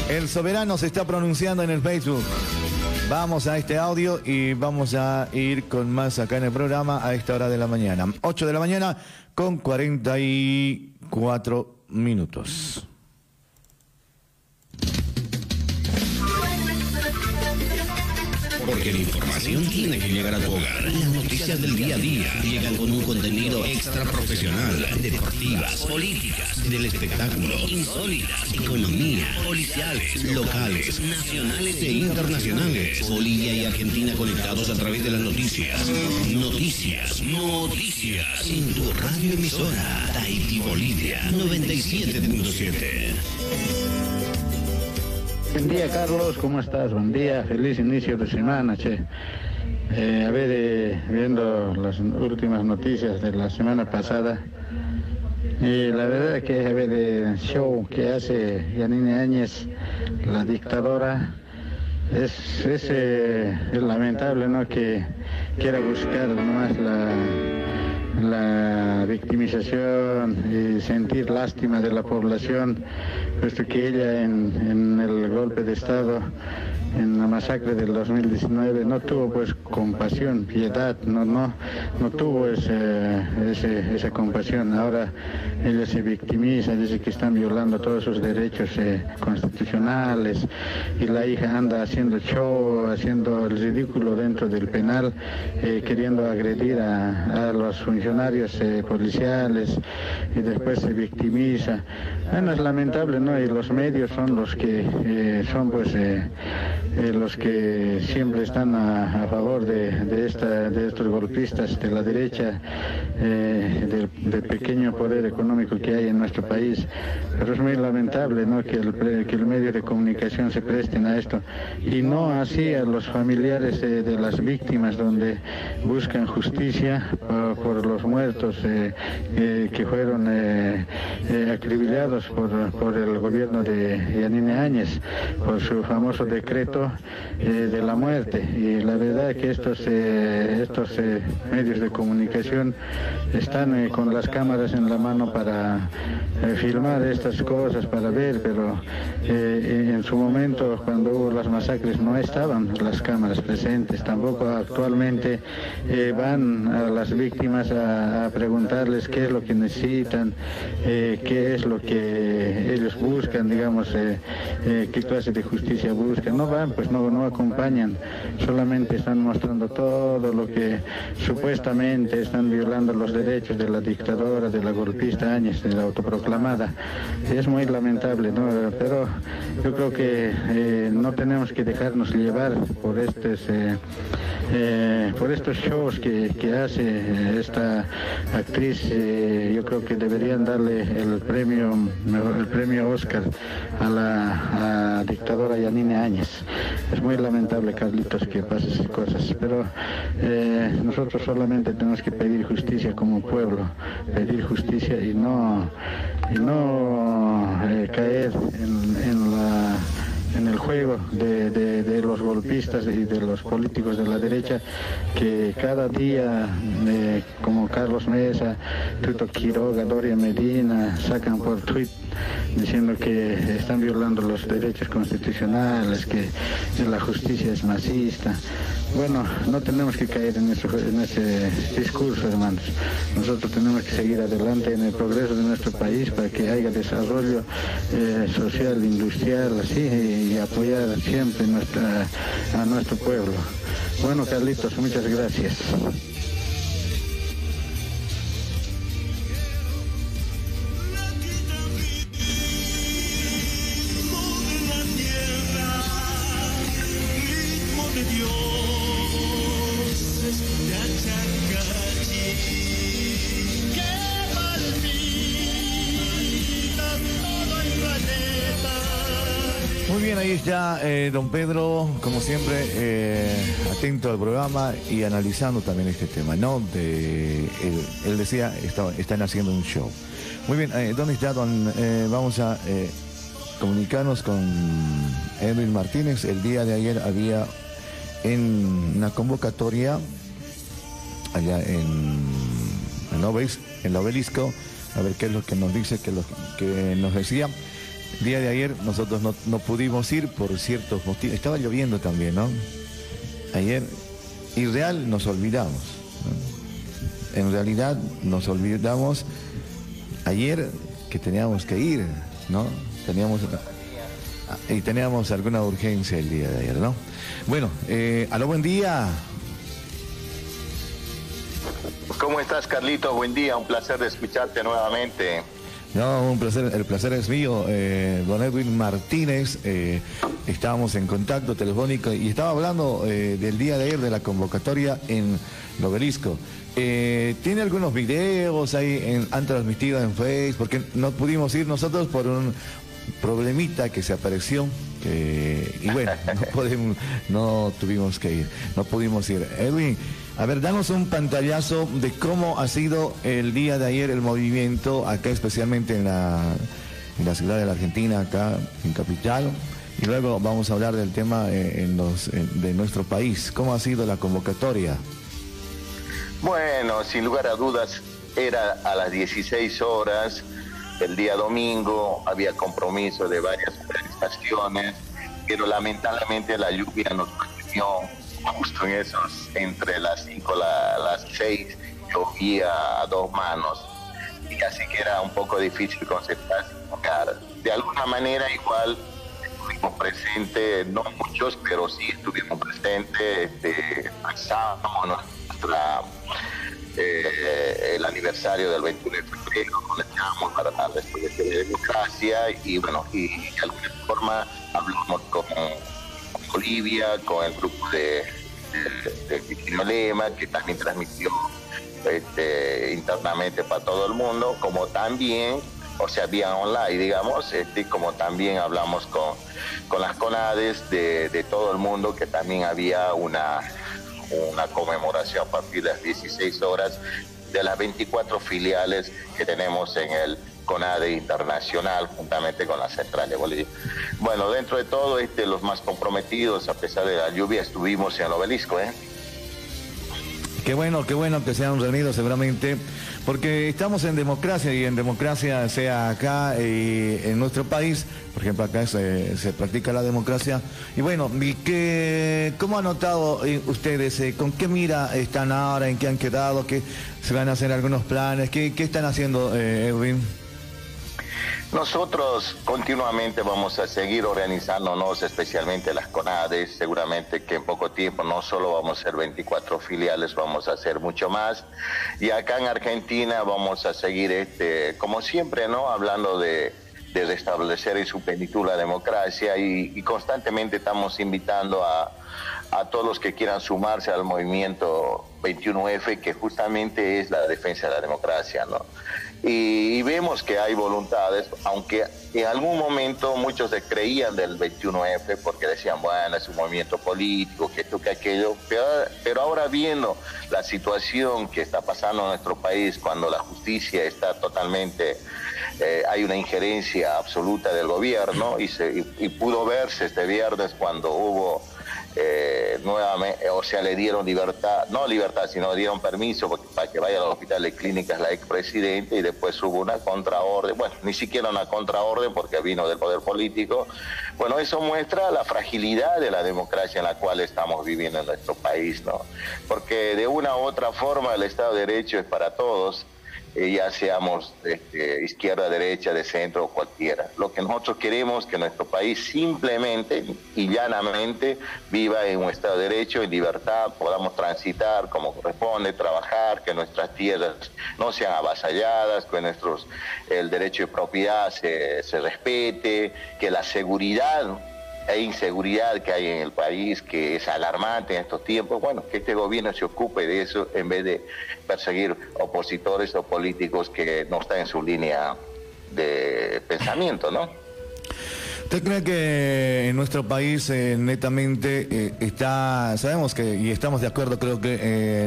El soberano se está pronunciando en el Facebook. Vamos a este audio y vamos a ir con más acá en el programa a esta hora de la mañana. 8 de la mañana con 44 minutos. Porque la información tiene que llegar a tu hogar. Las noticias del día a día llegan con un contenido extra profesional, deportivas, políticas, del espectáculo, insólitas, economía, policiales, locales, nacionales e internacionales. Bolivia y Argentina conectados a través de las noticias. Noticias, noticias. En tu radio emisora, Tahiti Bolivia 97.7. Buen día, Carlos, ¿cómo estás? Buen día, feliz inicio de semana, che. Eh, a ver, eh, viendo las últimas noticias de la semana pasada, y la verdad es que a ver, el show que hace Yanine Áñez, la dictadora, es, es, eh, es lamentable, ¿no? Que quiera buscar más la la victimización y sentir lástima de la población, puesto que ella en, en el golpe de Estado en la masacre del 2019 no tuvo pues compasión, piedad, no, no, no tuvo ese, ese- esa compasión. Ahora ella se victimiza, dice que están violando todos sus derechos eh, constitucionales y la hija anda haciendo show, haciendo el ridículo dentro del penal, eh, queriendo agredir a, los funcionarios eh, policiales y después se victimiza. Bueno, es lamentable, ¿no? Y los medios son los que eh, son pues eh, eh, los que siempre están a, favor de, de esta, de estos golpistas de la derecha, del, pequeño poder económico que hay en nuestro país. Pero es muy lamentable ¿no? que, el, que el medio de comunicación se presten a esto y no así a los familiares de las víctimas donde buscan justicia por, los muertos que fueron eh, por, el gobierno de Yanine Áñez, por su famoso decreto eh, de la muerte. Y la verdad que estos, eh, estos eh, medios de comunicación están con las cámaras en la mano para filmar estas cosas, para ver, pero en su momento, cuando hubo las masacres, no estaban las cámaras presentes, tampoco actualmente van a las víctimas a, preguntarles qué es lo que necesitan, qué es lo que ellos buscan, digamos, eh, eh, qué clase de justicia buscan. No van, pues no, no acompañan, solamente están mostrando todo lo que supuestamente están violando los derechos de la dictadora, de la golpista Áñez, de la autoproclamada. Es muy lamentable, ¿no? Pero yo creo que eh, no tenemos que dejarnos llevar por estos, eh, eh, por estos shows que, que hace esta actriz. eh, yo creo que deberían darle el premio, el premio Oscar a la a dictadora Yanine Áñez. Es muy lamentable, Carlitos, que pase esas cosas, pero eh, nosotros solamente tenemos que pedir justicia como pueblo, pedir justicia y no, y no eh, caer en, en la en el juego de, de- los golpistas y de los políticos de la derecha que cada día, eh, como Carlos Mesa, Tuto Quiroga, Doria Medina, sacan por tweet diciendo que están violando los derechos constitucionales, que la justicia es masista. Bueno, no tenemos que caer en, eso- en ese discurso, hermanos. Nosotros tenemos que seguir adelante en el progreso de nuestro país para que haya desarrollo eh, social, industrial, así, y apoyar siempre a nuestro pueblo. Bueno, Carlitos, muchas gracias. Eh, don Pedro, como siempre, eh, atento al programa y analizando también este tema, ¿no? De, él, decía, está- están haciendo un show. Muy bien, eh, ¿dónde está don? eh, vamos a comunicarnos con Edwin Martínez. El día de ayer había en una convocatoria allá en, en, la obelisco, a ver qué es lo que nos dice, qué lo que nos decía. Día de ayer nosotros no, no pudimos ir por ciertos motivos. Estaba lloviendo también, ¿no? Ayer, irreal, nos olvidamos. En realidad nos olvidamos ayer que teníamos que ir, ¿no? Teníamos y teníamos alguna urgencia el día de ayer, ¿no? Bueno, eh, aló, buen día. ¿Cómo estás, Carlitos? Buen día, un placer de escucharte nuevamente. No, un placer, el placer es mío. Eh, don Edwin Martínez, eh, estábamos en contacto telefónico y estaba hablando eh, del día de ayer de la convocatoria en el obelisco. Eh, ¿Tiene algunos videos ahí, en- han transmitido en Facebook? Porque no pudimos ir nosotros por un problemita que se apareció. Que- y bueno, no, podemos, no tuvimos que ir, no pudimos ir. Edwin, a ver, danos un pantallazo de cómo ha sido el día de ayer el movimiento, acá especialmente en la, en la ciudad de la Argentina, acá en Capital. Y luego vamos a hablar del tema eh, en los, de nuestro país. ¿Cómo ha sido la convocatoria? Bueno, sin lugar a dudas, era a las 16 horas, el día domingo, había compromiso de varias organizaciones, pero lamentablemente la lluvia nos permitió justo en esos, entre las 5 y las 6, llovía a dos manos. Y así que era un poco difícil concentrarse. De alguna manera igual estuvimos presentes, no muchos, pero sí estuvimos presentes, este, pasamos nuestra, eh, el aniversario del 21 de febrero, conectamos para la restablecer la democracia y bueno, y de alguna forma hablamos con, con Bolivia, con el grupo de, de, de Lema, que también transmitió este, internamente para todo el mundo, como también, o sea, vía online, digamos, este, como también hablamos con, con las CONADES de, de todo el mundo, que también había una, una conmemoración a partir de las 16 horas de las 24 filiales que tenemos en el CONADE Internacional, juntamente con la Central de Bolivia. Bueno, dentro de todo, este, los más comprometidos, a pesar de la lluvia, estuvimos en el obelisco, ¿eh? Qué bueno, qué bueno que se han reunido seguramente, porque estamos en democracia y en democracia, sea acá y en nuestro país, por ejemplo, acá se, practica la democracia. Y bueno, ¿y qué, ¿cómo han notado eh, ustedes? eh, ¿Con qué mira están ahora? ¿En qué han quedado? ¿Qué se van a hacer algunos planes? ¿Qué, qué están haciendo, eh, Edwin? Nosotros continuamente vamos a seguir organizándonos, especialmente las CONADES. Seguramente que en poco tiempo no solo vamos a hacer 24 filiales, vamos a hacer mucho más. Y acá en Argentina vamos a seguir, este, como siempre, ¿no? Hablando de, restablecer en su plenitud la democracia y, y constantemente estamos invitando a, a todos los que quieran sumarse al movimiento 21F, que justamente es la defensa de la democracia, ¿no? Y, vemos que hay voluntades, aunque en algún momento muchos se creían del 21F porque decían, bueno, es un movimiento político, que esto, que aquello, pero, pero ahora viendo la situación que está pasando en nuestro país, cuando la justicia está totalmente, eh, hay una injerencia absoluta del gobierno y, se, y pudo verse este viernes cuando hubo eh, nuevamente, o sea, le dieron libertad, no libertad, sino dieron permiso para que vaya al hospital de clínicas la expresidenta y después hubo una contraorden, bueno, ni siquiera una contraorden porque vino del poder político. Bueno, eso muestra la fragilidad de la democracia en la cual estamos viviendo en nuestro país, ¿no? Porque de una u otra forma el Estado de Derecho es para todos eh, ya seamos izquierda, derecha, de centro o cualquiera. Lo que nosotros queremos es que nuestro país simplemente y llanamente viva en un Estado de Derecho, en libertad, podamos transitar como corresponde, trabajar, que nuestras tierras no sean avasalladas, que nuestros, el derecho de propiedad se, se respete, que la seguridad hay inseguridad que hay en el país que es alarmante en estos tiempos, bueno, que este gobierno se ocupe de eso en vez de perseguir opositores o políticos que no están en su línea de pensamiento, ¿no? ¿Usted cree que en nuestro país eh, netamente eh, está, sabemos que, y estamos de acuerdo creo que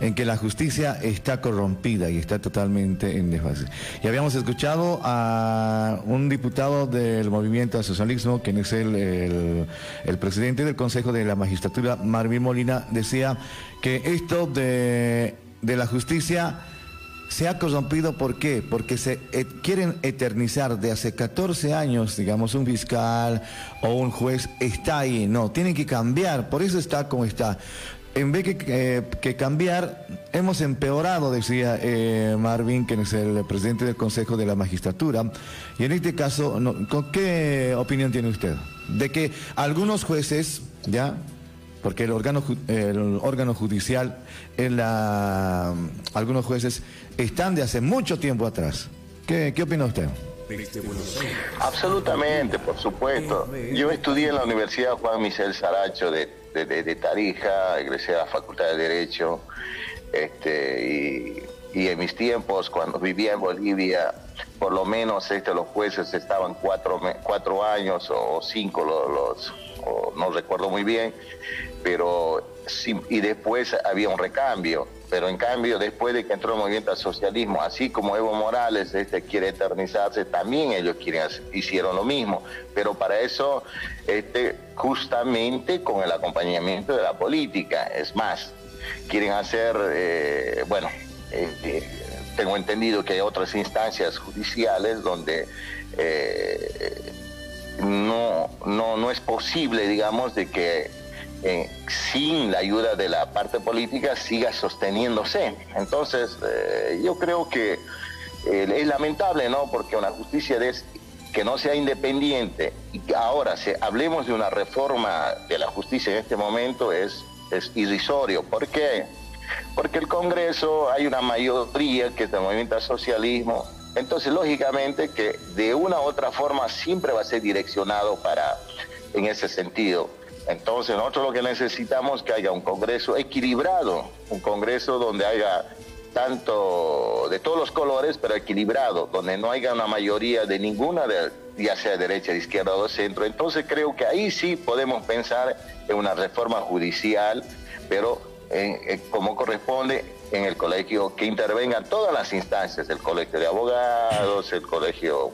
en, que la justicia está corrompida y está totalmente en desfase? Y habíamos escuchado a un diputado del movimiento al socialismo, quien es el, el, el presidente del Consejo de la Magistratura, Marvin Molina, decía que esto de, de la justicia se ha corrompido, ¿por qué? Porque se eh, quieren eternizar de hace 14 años, digamos, un fiscal o un juez está ahí. No, tienen que cambiar, por eso está como está. En vez que, eh, que cambiar, hemos empeorado, decía eh, Marvin, que es el presidente del Consejo de la Magistratura. Y en este caso, ¿con qué opinión tiene usted? De que algunos jueces, ya, porque el órgano, el órgano judicial, en la, algunos jueces están de hace mucho tiempo atrás. ¿Qué, opina usted? Absolutamente, por supuesto. Yo estudié en la Universidad Juan Michel Saracho de, de- de- Tarija, egresé a la Facultad de Derecho, este, y, en mis tiempos, cuando vivía en Bolivia, por lo menos este, los jueces estaban cuatro, cuatro años o cinco, lo- los, o no recuerdo muy bien, pero sí- y después había un recambio. Pero en cambio, después de que entró el movimiento al socialismo, así como Evo Morales este, quiere eternizarse, también ellos quieren hicieron lo mismo. Pero para eso, este, justamente con el acompañamiento de la política, es más, quieren hacer, eh, bueno, este, tengo entendido que hay otras instancias judiciales donde eh, no, no, no es posible, digamos, de que eh, sin la ayuda de la parte política siga sosteniéndose. Entonces, eh, yo creo que eh, es lamentable, ¿no? Porque una justicia que no sea independiente y ahora se, hablemos de una reforma de la justicia en este momento es, es irrisorio. ¿Por qué? Porque el Congreso hay una mayoría que es del movimiento al socialismo, entonces lógicamente que de una u otra forma siempre va a ser direccionado para en ese sentido. Entonces nosotros lo que necesitamos es que haya un Congreso equilibrado, un Congreso donde haya tanto de todos los colores, pero equilibrado, donde no haya una mayoría de ninguna, de, ya sea derecha, de izquierda o de centro. Entonces creo que ahí sí podemos pensar en una reforma judicial, pero en- como corresponde en el colegio, que intervengan todas las instancias, el colegio de abogados, el colegio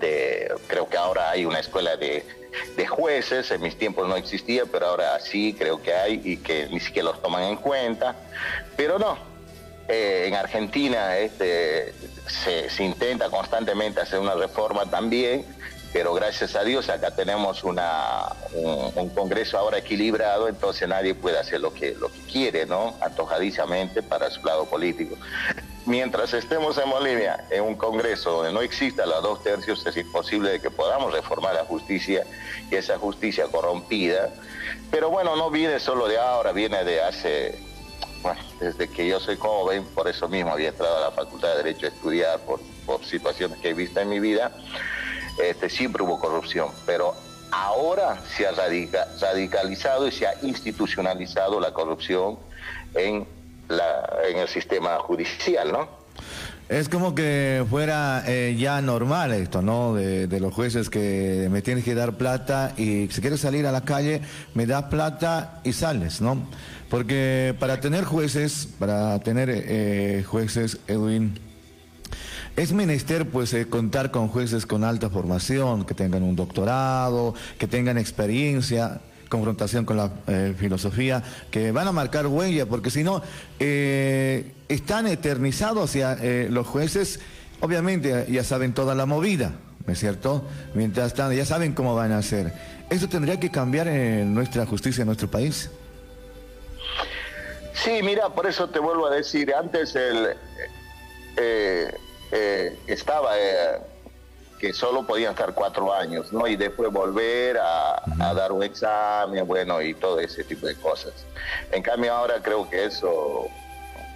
de, creo que ahora hay una escuela de, de jueces, en mis tiempos no existía, pero ahora sí creo que hay y que ni siquiera los toman en cuenta. Pero no, eh, en Argentina este, se, intenta constantemente hacer una reforma también, pero gracias a Dios acá tenemos una, un, un Congreso ahora equilibrado, entonces nadie puede hacer lo que, lo que quiere, ¿no? Antojadizamente para su lado político. Mientras estemos en Bolivia, en un Congreso donde no exista los dos tercios, es imposible de que podamos reformar la justicia y esa justicia corrompida. Pero bueno, no viene solo de ahora, viene de hace bueno, desde que yo soy joven, por eso mismo había entrado a la Facultad de Derecho a estudiar por, situaciones que he visto en mi vida, este, siempre hubo corrupción, pero ahora se ha radica- radicalizado y se ha institucionalizado la corrupción en, la, en el sistema judicial, ¿no? Es como que fuera eh, ya normal esto, ¿no? De, los jueces que me tienes que dar plata y si quieres salir a la calle, me das plata y sales, ¿no? Porque para tener jueces, para tener eh, jueces, Edwin, es menester pues eh, contar con jueces con alta formación, que tengan un doctorado, que tengan experiencia, confrontación con la eh, filosofía, que van a marcar huella, porque si no, eh, están eternizados eh, los jueces, obviamente ya saben toda la movida, ¿no es cierto? Mientras tanto, ya saben cómo van a hacer. Eso tendría que cambiar en nuestra justicia, en nuestro país. Sí, mira, por eso te vuelvo a decir, antes el, estaba que solo podían estar cuatro años, ¿no? Y después volver a, a dar un examen, bueno, y todo ese tipo de cosas. En cambio ahora creo que eso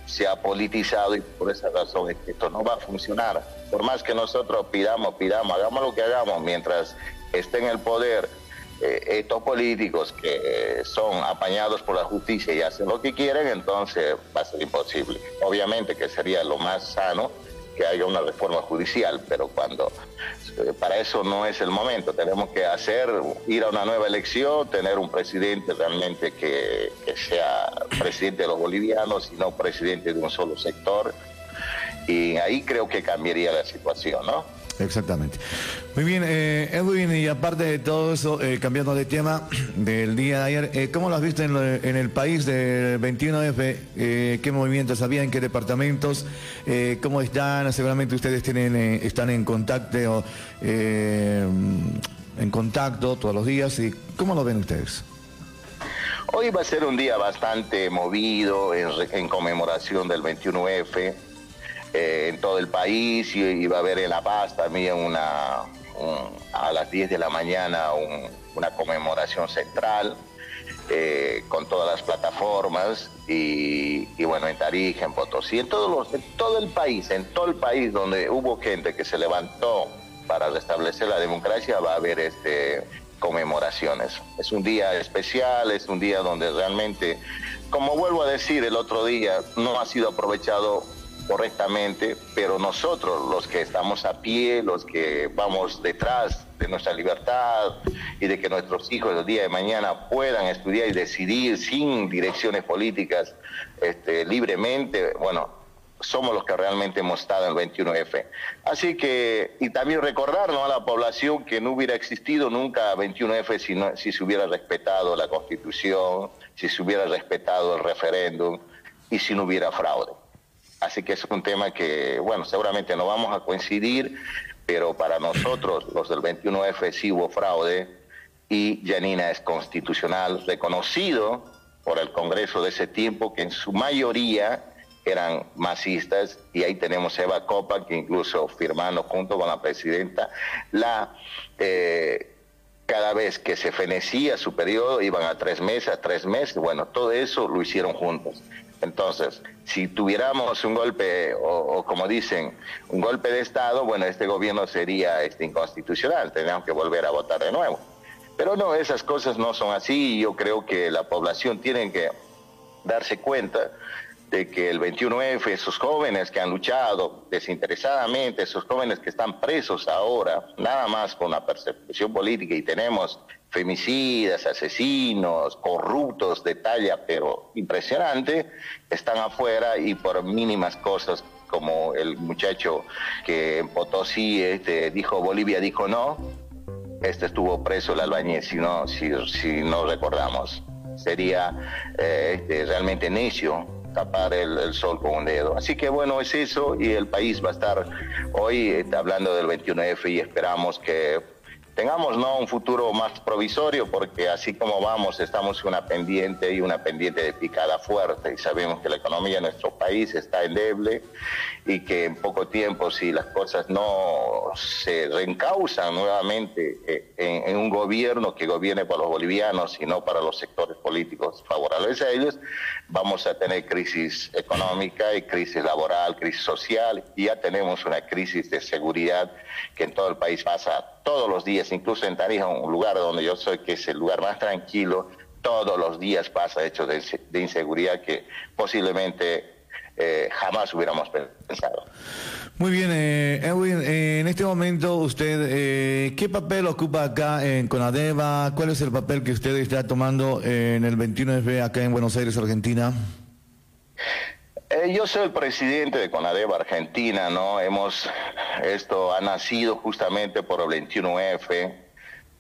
se ha politizado y por esa razón es que esto no va a funcionar. Por más que nosotros pidamos, pidamos, hagamos lo que hagamos, mientras esté en el poder eh, estos políticos que eh, son apañados por la justicia y hacen lo que quieren, entonces va a ser imposible. Obviamente que sería lo más sano que haya una reforma judicial, pero cuando eh, para eso no es el momento, tenemos que hacer, ir a una nueva elección, tener un presidente realmente que, que sea presidente de los bolivianos y no presidente de un solo sector, y ahí creo que cambiaría la situación, ¿no? Exactamente. Muy bien, eh, Edwin, y aparte de todo eso, eh, cambiando de tema del día de ayer, eh, ¿cómo lo has visto en, lo- en el país del 21F? Eh, ¿Qué movimientos había? ¿En qué departamentos? Eh, ¿Cómo están? Seguramente ustedes tienen, eh, están en contacto, en contacto todos los días. ¿Y cómo lo ven ustedes? Hoy va a ser un día bastante movido en, en conmemoración del 21F eh, en todo el país y, va a haber en La Paz también una, un- a las 10 de la mañana un- una conmemoración central eh, con todas las plataformas y, y bueno, en Tarija, en Potosí, en, todos los- en todo el país, en todo el país donde hubo gente que se levantó para restablecer la democracia, va a haber este, conmemoraciones. Es un día especial, es un día donde realmente, como vuelvo a decir el otro día, no ha sido aprovechado correctamente, pero nosotros, los que estamos a pie, los que vamos detrás de nuestra libertad y de que nuestros hijos el día de mañana puedan estudiar y decidir sin direcciones políticas este, libremente, bueno, somos los que realmente hemos estado en el 21F. Así que, y también recordar ¿no? a la población que no hubiera existido nunca 21F si, no- si se hubiera respetado la Constitución, si se hubiera respetado el referéndum y si no hubiera fraude. Así que es un tema que, bueno, seguramente no vamos a coincidir, pero para nosotros, los del 21F, sí hubo fraude y Yanina es constitucional, reconocido por el Congreso de ese tiempo, que en su mayoría eran masistas, y ahí tenemos Eva Copa, que incluso firmando junto con la presidenta, la... eh, cada vez que se fenecía su periodo, iban a tres meses, a tres meses, bueno, todo eso lo hicieron juntos. Entonces, si tuviéramos un golpe, o, o como dicen, un golpe de Estado, bueno, este gobierno sería este, inconstitucional, tendríamos que volver a votar de nuevo. Pero no, esas cosas no son así yo creo que la población tiene que darse cuenta de que el 21F, esos jóvenes que han luchado desinteresadamente, esos jóvenes que están presos ahora, nada más con la persecución política y tenemos femicidas, asesinos, corruptos de talla, pero impresionante, están afuera y por mínimas cosas como el muchacho que en Potosí este, dijo Bolivia dijo no, este estuvo preso el albañil, si no, si, si no recordamos. Sería eh, este, realmente necio tapar el, sol con un dedo. Así que bueno, es eso y el país va a estar hoy eh, hablando del 21F y esperamos que tengamos no un futuro más provisorio porque así como vamos estamos una pendiente y una pendiente de picada fuerte y sabemos que la economía de nuestro país está endeble y que en poco tiempo si las cosas no se reencauzan nuevamente eh, en, en un gobierno que gobierne para los bolivianos y no para los sectores políticos favorables a ellos, vamos a tener crisis económica y crisis laboral, crisis social. Y ya tenemos una crisis de seguridad que en todo el país pasa todos los días, incluso en Tarija, un lugar donde yo soy, que es el lugar más tranquilo, todos los días pasa hechos de, de inseguridad que posiblemente eh, jamás hubiéramos pensado. Muy bien, eh, Edwin, eh, en este momento usted, eh, ¿qué papel ocupa acá en Conadeva? ¿Cuál es el papel que usted está tomando en el 21F acá en Buenos Aires, Argentina? Yo soy el presidente de Conadeva Argentina, ¿no? Hemos, esto ha nacido justamente por el 21F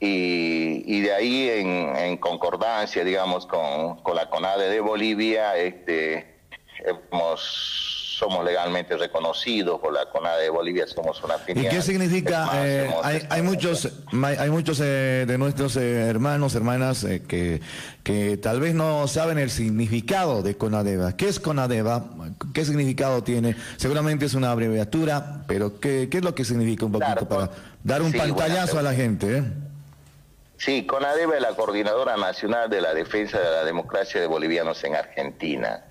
y, y de ahí en, en concordancia, digamos, con, con la CONADE de Bolivia, este, hemos, somos legalmente reconocidos por la CONADE de Bolivia, somos una ¿Y qué significa? Más, eh, hay, hay muchos, hay muchos eh, de nuestros eh, hermanos, hermanas eh, que, que tal vez no saben el significado de Conadeva. ¿Qué es Conadeva? ¿Qué significado tiene? Seguramente es una abreviatura, pero ¿qué, qué es lo que significa un poquito para dar un sí, pantallazo a la gente? Sí, CONADEVA es la Coordinadora Nacional de la Defensa de la Democracia de Bolivianos en Argentina.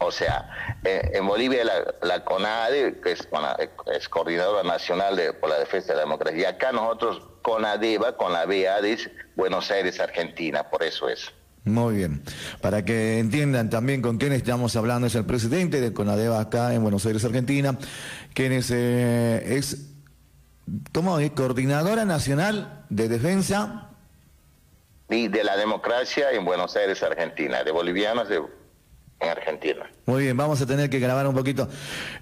O sea, eh, en Bolivia la, la CONADE, que es, cona- es Coordinadora Nacional de, por la Defensa de la Democracia, y acá nosotros CONADEVA, con la BA, dice Buenos Aires, Argentina, por eso es. Muy bien. Para que entiendan también con quién estamos hablando, es el presidente de CONADEVA acá en Buenos Aires, Argentina, quien es, eh, es ¿cómo es? Coordinadora Nacional de Defensa. Y de la democracia en Buenos Aires, Argentina, de bolivianos de, en Argentina. Muy bien, vamos a tener que grabar un poquito.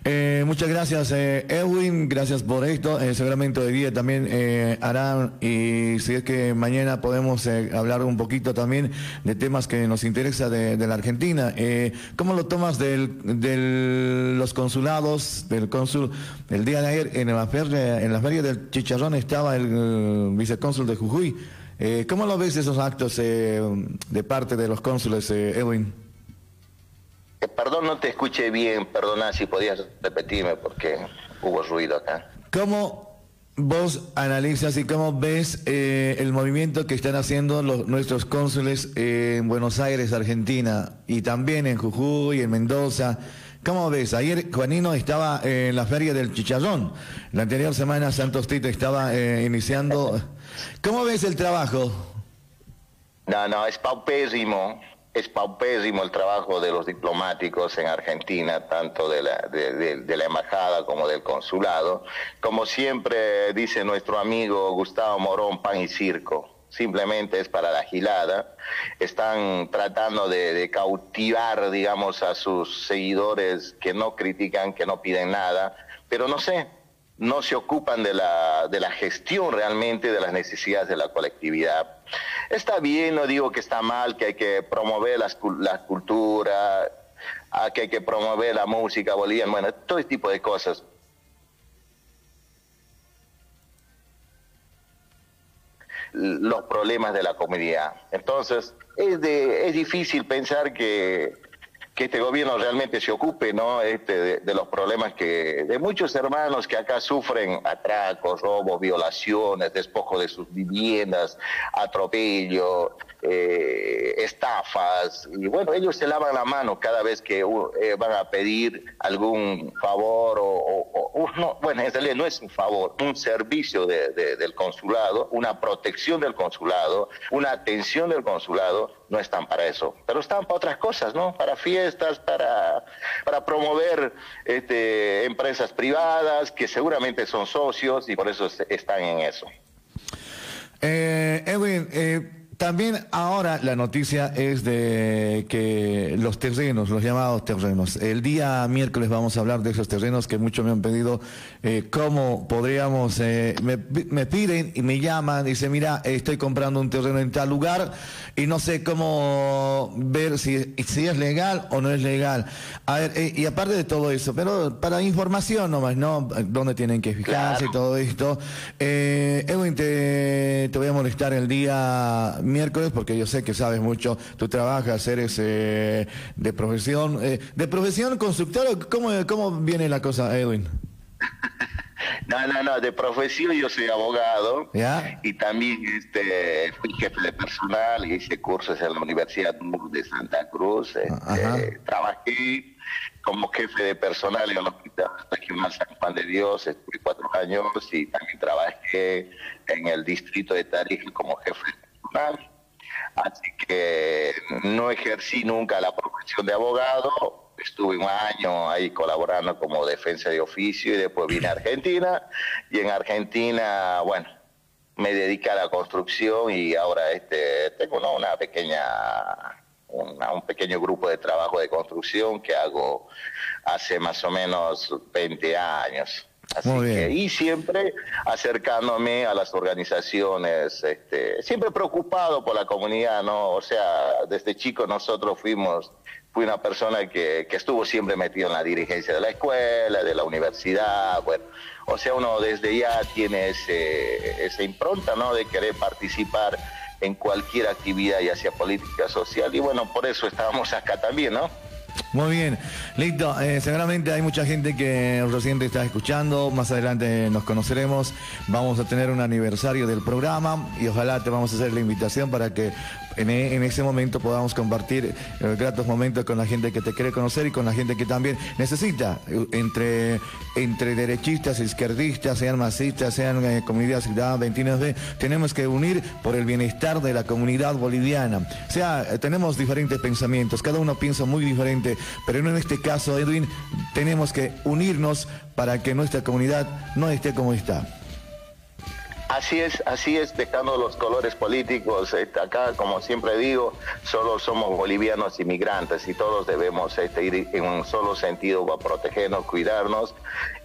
Eh, muchas gracias, eh, Edwin, gracias por esto. Eh, seguramente hoy día también eh, harán, y si es que mañana podemos eh, hablar un poquito también de temas que nos interesa de, de la Argentina. Eh, ¿Cómo lo tomas del- los consulados, del cónsul? El día de ayer en la feria, en la feria del Chicharrón estaba el, eh, vicecónsul de Jujuy. Eh, ¿Cómo lo ves esos actos eh, de parte de los cónsules, eh, Edwin? Eh, perdón, no te escuché bien, perdona si podías repetirme porque hubo ruido acá. ¿Cómo vos analizas y cómo ves eh, el movimiento que están haciendo los- nuestros cónsules en Buenos Aires, Argentina, y también en Jujuy, en Mendoza? ¿Cómo ves? Ayer Juanino estaba en la feria del Chicharrón. La anterior semana Santos Tito estaba eh, iniciando. ¿Cómo ves el trabajo? No, no, es paupésimo, es paupésimo el trabajo de los diplomáticos en Argentina, tanto de la, de, la embajada como del consulado. Como siempre dice nuestro amigo Gustavo Morón, pan y circo. Simplemente es para la gilada. Están tratando de cautivar, digamos, a sus seguidores que no critican, que no piden nada. Pero no sé, no se ocupan de la, de la gestión realmente de las necesidades de la colectividad. Está bien, no digo que está mal, que hay que promover las la cultura, ah, que hay que promover la música boliviana, bueno, todo ese tipo de cosas. Los problemas de la comunidad. Entonces, es, de, es difícil pensar que, que este gobierno realmente se ocupe ¿no? este, de, los problemas que de muchos hermanos que acá sufren atracos, robos, violaciones, despojo de sus viviendas, atropello, eh, estafas. Y bueno, ellos se lavan la mano cada vez que eh, van a pedir algún favor o, no, bueno, en realidad no es un favor, un servicio de- de- del consulado, una protección del consulado, una atención del consulado, no están para eso, pero están para otras cosas, ¿no? Para fiestas, para, para promover este, empresas privadas que seguramente son socios y por eso es- están en eso. Eh, Edwin, también ahora la noticia es de que los terrenos, los llamados terrenos, el día miércoles vamos a hablar de esos terrenos que muchos me han pedido eh, cómo podríamos, eh, me, me piden y me llaman, dice, mira, estoy comprando un terreno en tal lugar y no sé cómo ver si, si es legal o no es legal. A ver, eh, y aparte de todo eso, pero para información nomás, ¿no? Dónde tienen que fijarse y todo esto. Eh, Edwin, te, te voy a molestar el día miércoles porque yo sé que sabes mucho, tú trabajas, eres eh, de profesión, eh, de profesión constructor, ¿cómo, ¿cómo viene la cosa, Edwin? No, no, no, de profesión yo soy abogado ¿Ya? y también este, fui jefe de personal y hice cursos en la Universidad de Santa Cruz. este, trabajé como jefe de personal en el Hospital Regional San Juan de Dios, estuve cuatro años y también trabajé en el distrito de Tarija como jefe de personal. Así que no ejercí nunca la profesión de abogado, estuve un año ahí colaborando como defensa de oficio y después vine a Argentina y en Argentina, bueno, me dediqué a la construcción y ahora este tengo ¿no? una pequeña una- un pequeño grupo de trabajo de construcción que hago hace más o menos 20 años. Así Muy que, y siempre acercándome a las organizaciones, este, siempre preocupado por la comunidad, ¿no? O sea, desde chico nosotros fuimos, fui una persona que, que estuvo siempre metido en la dirigencia de la escuela, de la universidad, bueno, o sea, uno desde ya tiene ese, esa impronta, ¿no? De querer participar en cualquier actividad, ya sea política, social, y bueno, por eso estábamos acá también, ¿no? Muy bien, listo. Eh, seguramente hay mucha gente que recién te está escuchando. Más adelante nos conoceremos. Vamos a tener un aniversario del programa y ojalá te vamos a hacer la invitación para que en, e- en ese momento podamos compartir eh, gratos momentos con la gente que te quiere conocer y con la gente que también necesita. eh, Entre, entre derechistas, izquierdistas, sean masistas, sean eh, comunidad ciudadana 29B, tenemos que unir por el bienestar de la comunidad boliviana. O sea, eh, tenemos diferentes pensamientos, cada uno piensa muy diferente, pero en este caso, Edwin, tenemos que unirnos para que nuestra comunidad no esté como está. Así es, así es, dejando los colores políticos. este, acá, como siempre digo, solo somos bolivianos inmigrantes y todos debemos este, ir en un solo sentido para protegernos, cuidarnos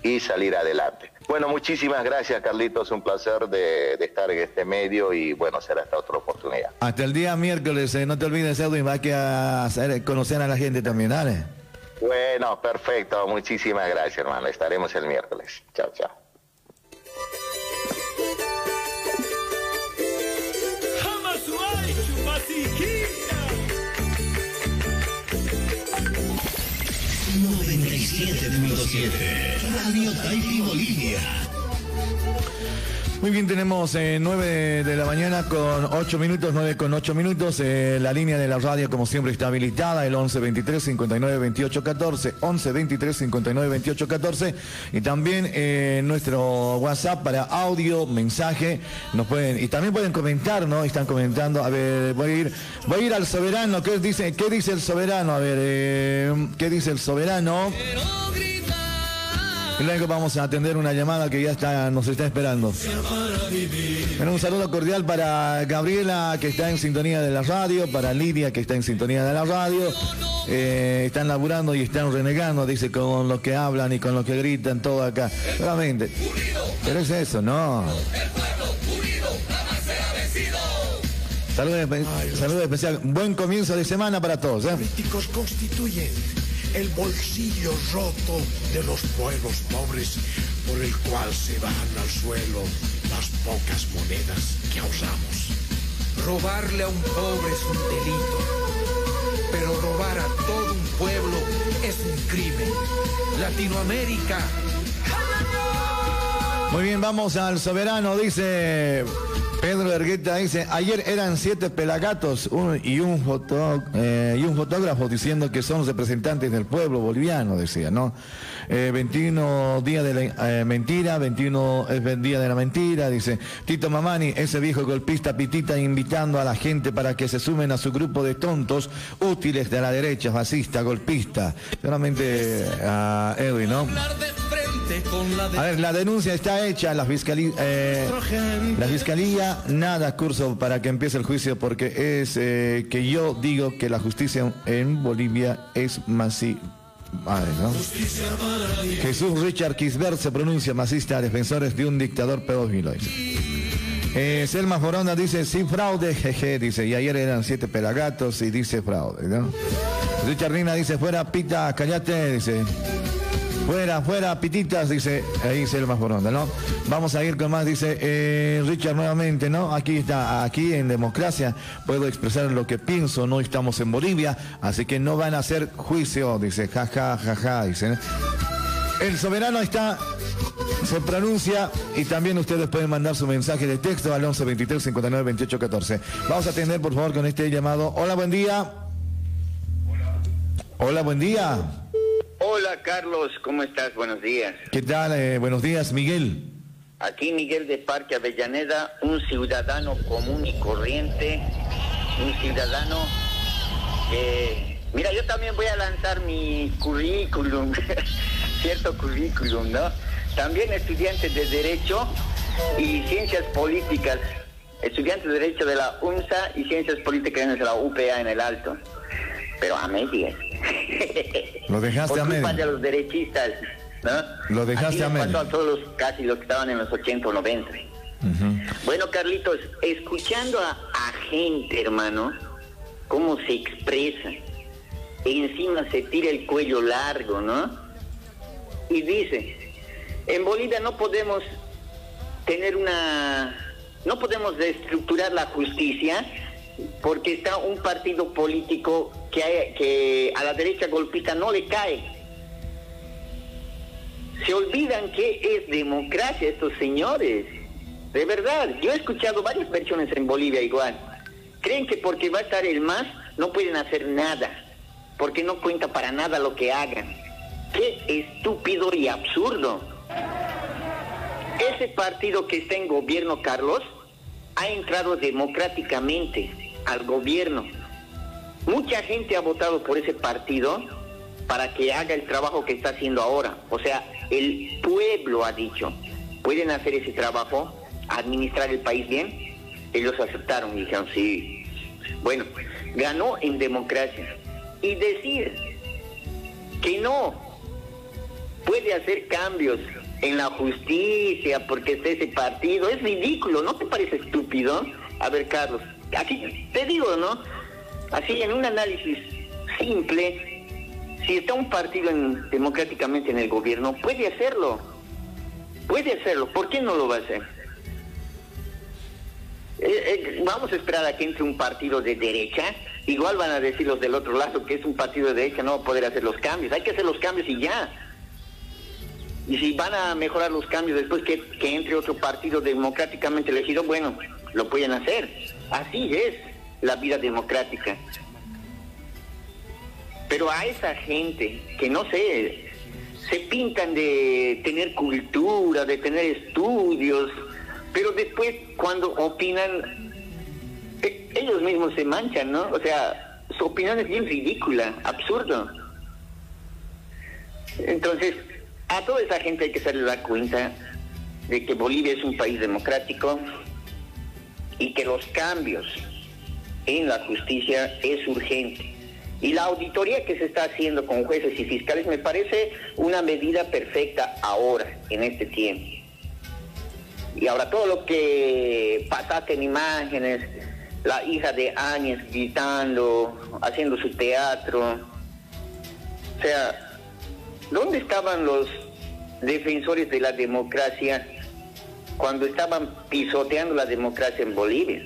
y salir adelante. Bueno, muchísimas gracias, Carlitos. Un placer de, de estar en este medio y bueno, será hasta otra oportunidad. Hasta el día miércoles, eh, no te olvides, Edwin, va que a hacer- conocer a la gente también, dale. Bueno, perfecto. Muchísimas gracias, hermano. Estaremos el miércoles. Chao, chao. 97.7 Radio Taipi Bolivia. Muy bien, tenemos eh, 9 de la mañana con 8 minutos, 9 con 8 minutos. eh, la línea de la radio, como siempre, está habilitada, el 11 23 59 28 14, 11 23 59 28 14. Y también eh, nuestro WhatsApp para audio, mensaje. Nos pueden, y también pueden comentar, ¿no? Están comentando. A ver, voy a ir, voy a ir al soberano. ¿Qué dice, qué dice el soberano? A ver, eh, ¿qué dice el soberano? Y luego vamos a atender una llamada que ya está, nos está esperando. Bueno, un saludo cordial para Gabriela, que está en sintonía de la radio, para Lidia, que está en sintonía de la radio. Eh, están laburando y están renegando, dice, con lo que hablan y con lo que gritan, todo acá. Realmente. Pero es eso, ¿no? Saludos saludo especial. Buen comienzo de semana para todos. ¿eh? constituyen el bolsillo roto de los pueblos pobres por el cual se van al suelo las pocas monedas que ahorramos. Robarle a un pobre es un delito, pero robar a todo un pueblo es un crimen. Latinoamérica. Muy bien, vamos al soberano, dice Pedro Ergueta, dice, ayer eran siete pelagatos y, un eh, y un fotógrafo diciendo que son representantes del pueblo boliviano, decía, ¿no? Eh, 21 días de la eh, mentira, 21 es día de la mentira, dice Tito Mamani, ese viejo golpista pitita invitando a la gente para que se sumen a su grupo de tontos útiles de la derecha, fascista, golpista. Solamente a Edwin, ¿no? A ver, la denuncia está hecha, la fiscalía, la fiscalía nada curso para que empiece el juicio porque es eh, que yo digo que la justicia en Bolivia es masi... Jesús Richard Kisbert se pronuncia masista, defensores de un dictador pedófilo. Eh, Selma Foronda dice, sin fraude, jeje, dice, y ayer eran siete pelagatos y dice fraude, ¿no? Richard Rina dice, fuera pita, callate, dice. Fuera, fuera, pititas, dice, ahí Selma Foronda, ¿no? Vamos a ir con más, dice eh, Richard nuevamente, ¿no? Aquí está, aquí en democracia puedo expresar lo que pienso, no estamos en Bolivia, así que no van a hacer juicio, dice, ja, ja, ja, ja, dice. El soberano está, se pronuncia y también ustedes pueden mandar su mensaje de texto al 11 23 59 28 14. Vamos a atender, por favor, con este llamado. Hola, buen día. Hola, buen día. Hola Carlos, ¿cómo estás? Buenos días. ¿Qué tal? Eh, buenos días, Miguel. Aquí Miguel de Parque Avellaneda, un ciudadano común y corriente, un ciudadano que... Mira, yo también voy a lanzar mi currículum, cierto currículum, ¿no? También estudiante de Derecho y Ciencias Políticas, estudiante de Derecho de la UNSA y Ciencias Políticas de la UPA en el Alto, pero a medias. Lo dejaste Por a medio. de los derechistas, ¿no? Lo dejaste Así a les pasó a todos los, casi los que estaban en los 80 o 90. Bueno, Carlitos, escuchando a, a gente, hermano, cómo se expresa, y encima se tira el cuello largo, ¿no? Y dice, en Bolivia no podemos tener una, no podemos reestructurar la justicia porque está un partido político que, hay- que a la derecha golpista no le cae. Se olvidan que es democracia estos señores. De verdad, yo he escuchado varias versiones en Bolivia igual. Creen que porque va a estar el MAS no pueden hacer nada, porque no cuenta para nada lo que hagan. Qué estúpido y absurdo. Ese partido que está en gobierno, Carlos, ha entrado democráticamente al gobierno. Mucha gente ha votado por ese partido para que haga el trabajo que está haciendo ahora. O sea, el pueblo ha dicho, pueden hacer ese trabajo, administrar el país bien. Ellos aceptaron y dijeron, sí. Bueno, ganó en democracia. Y decir que no puede hacer cambios en la justicia porque está ese partido es ridículo, ¿no te parece estúpido? A ver, Carlos, aquí te digo, ¿no? Así en un análisis simple, si está un partido en- democráticamente en el gobierno, puede hacerlo. Puede hacerlo. ¿Por qué no lo va a hacer? Eh, eh, vamos a esperar a que entre un partido de derecha. Igual van a decir los del otro lado que es un partido de derecha, no va a poder hacer los cambios. Hay que hacer los cambios y ya. Y si van a mejorar los cambios después que, que entre otro partido democráticamente elegido, bueno, lo pueden hacer. Así es la vida democrática. Pero a esa gente que no sé, se pintan de tener cultura, de tener estudios, pero después cuando opinan, e- ellos mismos se manchan, ¿no? O sea, su opinión es bien ridícula, absurdo. Entonces, a toda esa gente hay que hacerle dar cuenta de que Bolivia es un país democrático y que los cambios en la justicia es urgente. Y la auditoría que se está haciendo con jueces y fiscales me parece una medida perfecta ahora, en este tiempo. Y ahora todo lo que pasaste en imágenes, la hija de Áñez gritando, haciendo su teatro, o sea, ¿dónde estaban los defensores de la democracia cuando estaban pisoteando la democracia en Bolivia?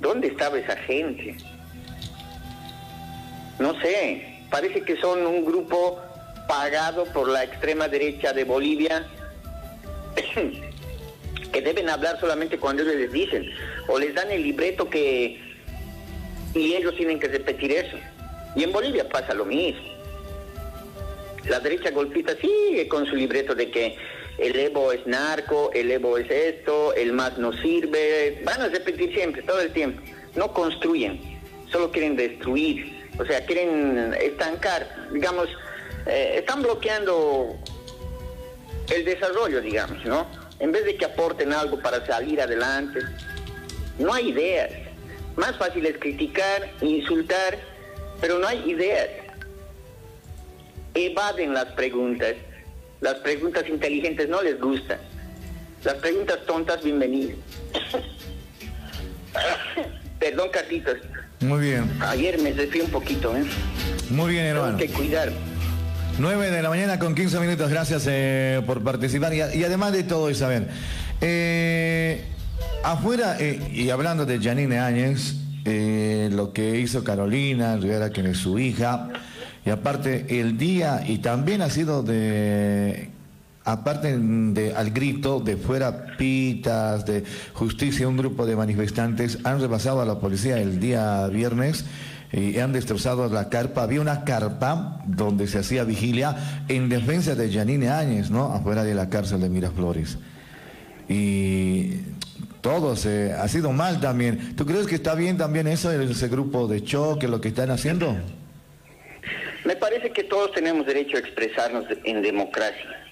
¿Dónde estaba esa gente? No sé, parece que son un grupo pagado por la extrema derecha de Bolivia que deben hablar solamente cuando ellos les dicen o les dan el libreto que y ellos tienen que repetir eso. Y en Bolivia pasa lo mismo. La derecha golpista sigue con su libreto de que el Evo es narco, el Evo es esto, el MAS no sirve. Van a repetir siempre, todo el tiempo. No construyen, solo quieren destruir. O sea, quieren estancar, digamos, eh, están bloqueando el desarrollo, digamos, ¿no? En vez de que aporten algo para salir adelante, no hay ideas. Más fácil es criticar, insultar, pero no hay ideas. Evaden las preguntas. Las preguntas inteligentes no les gustan. Las preguntas tontas, bienvenidas. Perdón, Carlitos. Muy bien. Ayer me desfí un poquito, ¿eh? Muy bien, hermano. Tengo que cuidar. 9 de la mañana con 15 minutos, gracias eh, por participar. Y además de todo, Isabel, eh, afuera, eh, y hablando de Janine Áñez, eh, lo que hizo Carolina Rivera, que es su hija, y aparte el día, y también ha sido de, aparte de al grito de fuera pitas, de justicia, un grupo de manifestantes han rebasado a la policía el día viernes y han destrozado la carpa. Había una carpa donde se hacía vigilia en defensa de Janine Áñez, ¿no? Afuera de la cárcel de Miraflores. Y todo se ha sido mal también. ¿Tú crees que está bien también eso, ese grupo de choque, lo que están haciendo? Me parece que todos tenemos derecho a expresarnos en democracia.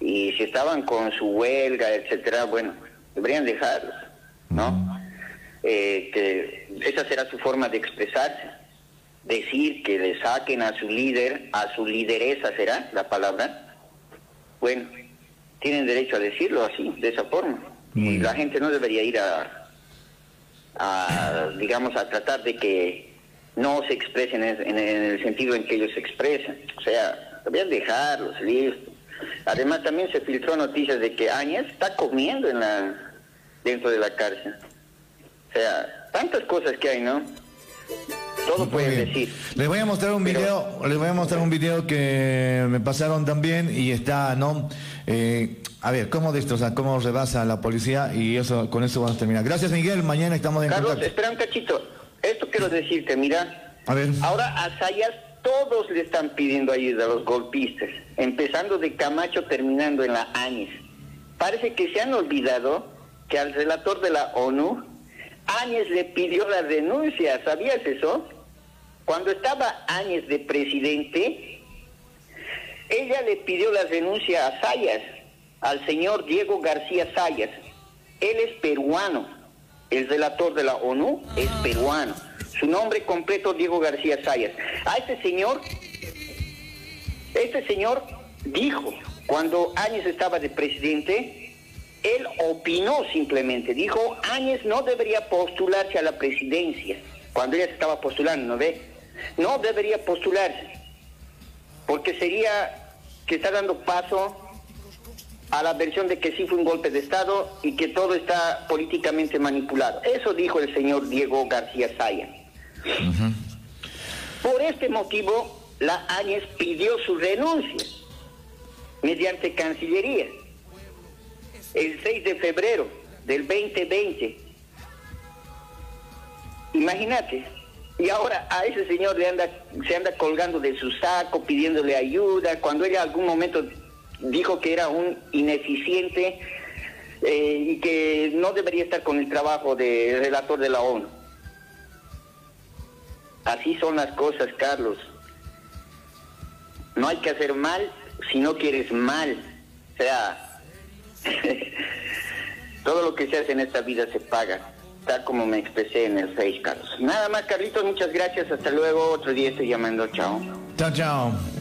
Y si estaban con su huelga, etcétera, bueno, deberían dejarlos, ¿no? Eh, que esa será su forma de expresarse. Decir que le saquen a su líder, a su lideresa será la palabra. Bueno, tienen derecho a decirlo así, de esa forma. Y la gente no debería ir a, a, digamos, a tratar de que no se expresen en, el sentido en que ellos se expresan. O sea, deberían dejarlos, listo. Además también se filtró noticias de que Áñez está comiendo en la, dentro de la cárcel. O sea, tantas cosas que hay, ¿no? Todo bien. decir. Les voy a mostrar un video, les voy a mostrar un video que me pasaron también y está, ¿no? Eh, a ver, cómo destroza, cómo rebasa la policía y eso, con eso vamos a terminar. Gracias Miguel, mañana estamos en Carlos, contacto. espera un cachito. Esto quiero decirte, mira. A ver. Ahora a Sayas todos le están pidiendo ayuda a los golpistas, empezando de Camacho, terminando en la Áñez. Parece que se han olvidado que al relator de la ONU, Áñez le pidió la renuncia, ¿sabías eso? Cuando estaba Áñez de presidente, ella le pidió la renuncia a Sayas, al señor Diego García Sayas. Él es peruano, el relator de la ONU es peruano. Su nombre completo Diego García Sayas. A este señor, este señor dijo, cuando Áñez estaba de presidente, él opinó simplemente, dijo, Áñez no debería postularse a la presidencia, cuando ella se estaba postulando, ¿no ve? No debería postularse, porque sería que está dando paso a la versión de que sí fue un golpe de Estado y que todo está políticamente manipulado. Eso dijo el señor Diego García Saya. Por este motivo, la Áñez pidió su renuncia mediante Cancillería el 6 de febrero del 2020. Imagínate. Y ahora a ese señor le anda, se anda colgando de su saco, pidiéndole ayuda, cuando ella algún momento dijo que era un ineficiente eh, y que no debería estar con el trabajo de relator de la ONU. Así son las cosas, Carlos. No hay que hacer mal si no quieres mal. O sea, todo lo que se hace en esta vida se paga, tal como me expresé en el Face, Carlos. Nada más, Carlitos, muchas gracias. Hasta luego. Otro día estoy llamando. Chao. Chao, chao.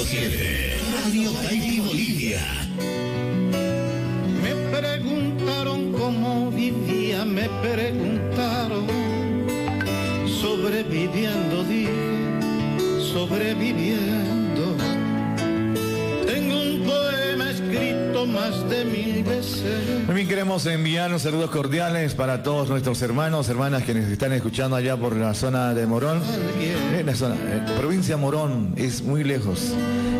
Radio Taipi Bolivia. Me preguntaron cómo vivía, me preguntaron. Sobreviviendo, dije, sobreviviendo. Poema escrito más de mil veces. También queremos enviar unos saludos cordiales para todos nuestros hermanos, hermanas que nos están escuchando allá por la zona de Morón. Eh, la zona, eh, provincia Morón es muy lejos.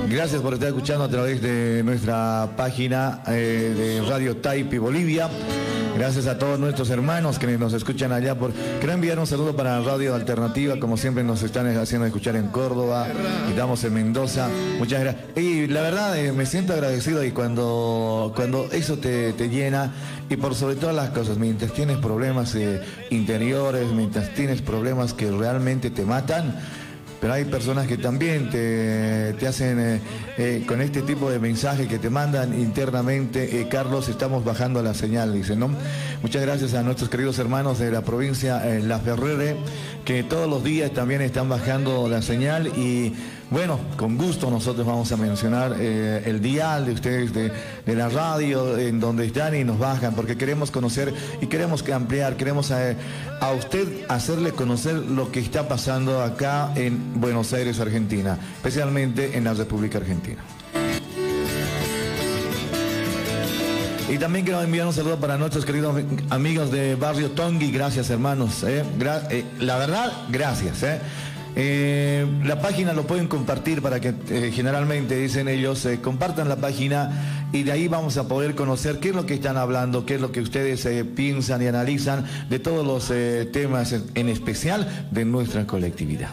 Gracias por estar escuchando a través de nuestra página eh, de Radio Taipi Bolivia. Gracias a todos nuestros hermanos que nos escuchan allá por. Quiero enviar un saludo para Radio Alternativa, como siempre nos están haciendo escuchar en Córdoba, estamos en Mendoza. Muchas gracias. Y la verdad eh, me siento agradecido y cuando, cuando eso te, te llena, y por sobre todas las cosas, mientras tienes problemas eh, interiores, mientras tienes problemas que realmente te matan, pero hay personas que también te, te hacen eh, eh, con este tipo de mensaje que te mandan internamente, Carlos, estamos bajando la señal, dice, ¿no? Muchas gracias a nuestros queridos hermanos de la provincia La Ferrere, que todos los días también están bajando la señal y bueno, con gusto nosotros vamos a mencionar eh, el dial de ustedes de, la radio en donde están y nos bajan, porque queremos conocer y queremos que ampliar, queremos eh, a usted hacerle conocer lo que está pasando acá en Buenos Aires, Argentina, especialmente en la República Argentina. Y también quiero enviar un saludo para nuestros queridos amigos de Barrio Tongui. Gracias, hermanos. eh. La verdad, gracias. Eh, la página lo pueden compartir para que eh, generalmente dicen ellos eh, compartan la página y de ahí vamos a poder conocer qué es lo que están hablando, qué es lo que ustedes piensan y analizan de todos los temas, en- en especial de nuestra colectividad.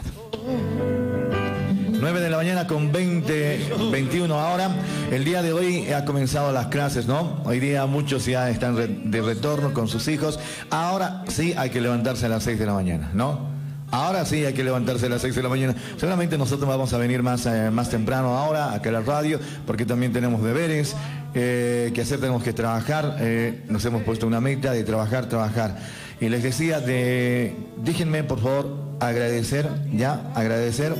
9 de la mañana con 20, 21 ahora. El día de hoy ha comenzado las clases, ¿no? Hoy día muchos ya están de retorno con sus hijos. Ahora sí hay que levantarse a las 6 de la mañana, ¿no? Ahora sí hay que levantarse a las 6 de la mañana. Seguramente nosotros vamos a venir más, eh, más temprano ahora acá a la radio porque también tenemos deberes eh, que hacer, tenemos que trabajar. eh, nos hemos puesto una meta de trabajar, trabajar. Y les decía de, déjenme por favor agradecer, ya, agradecer.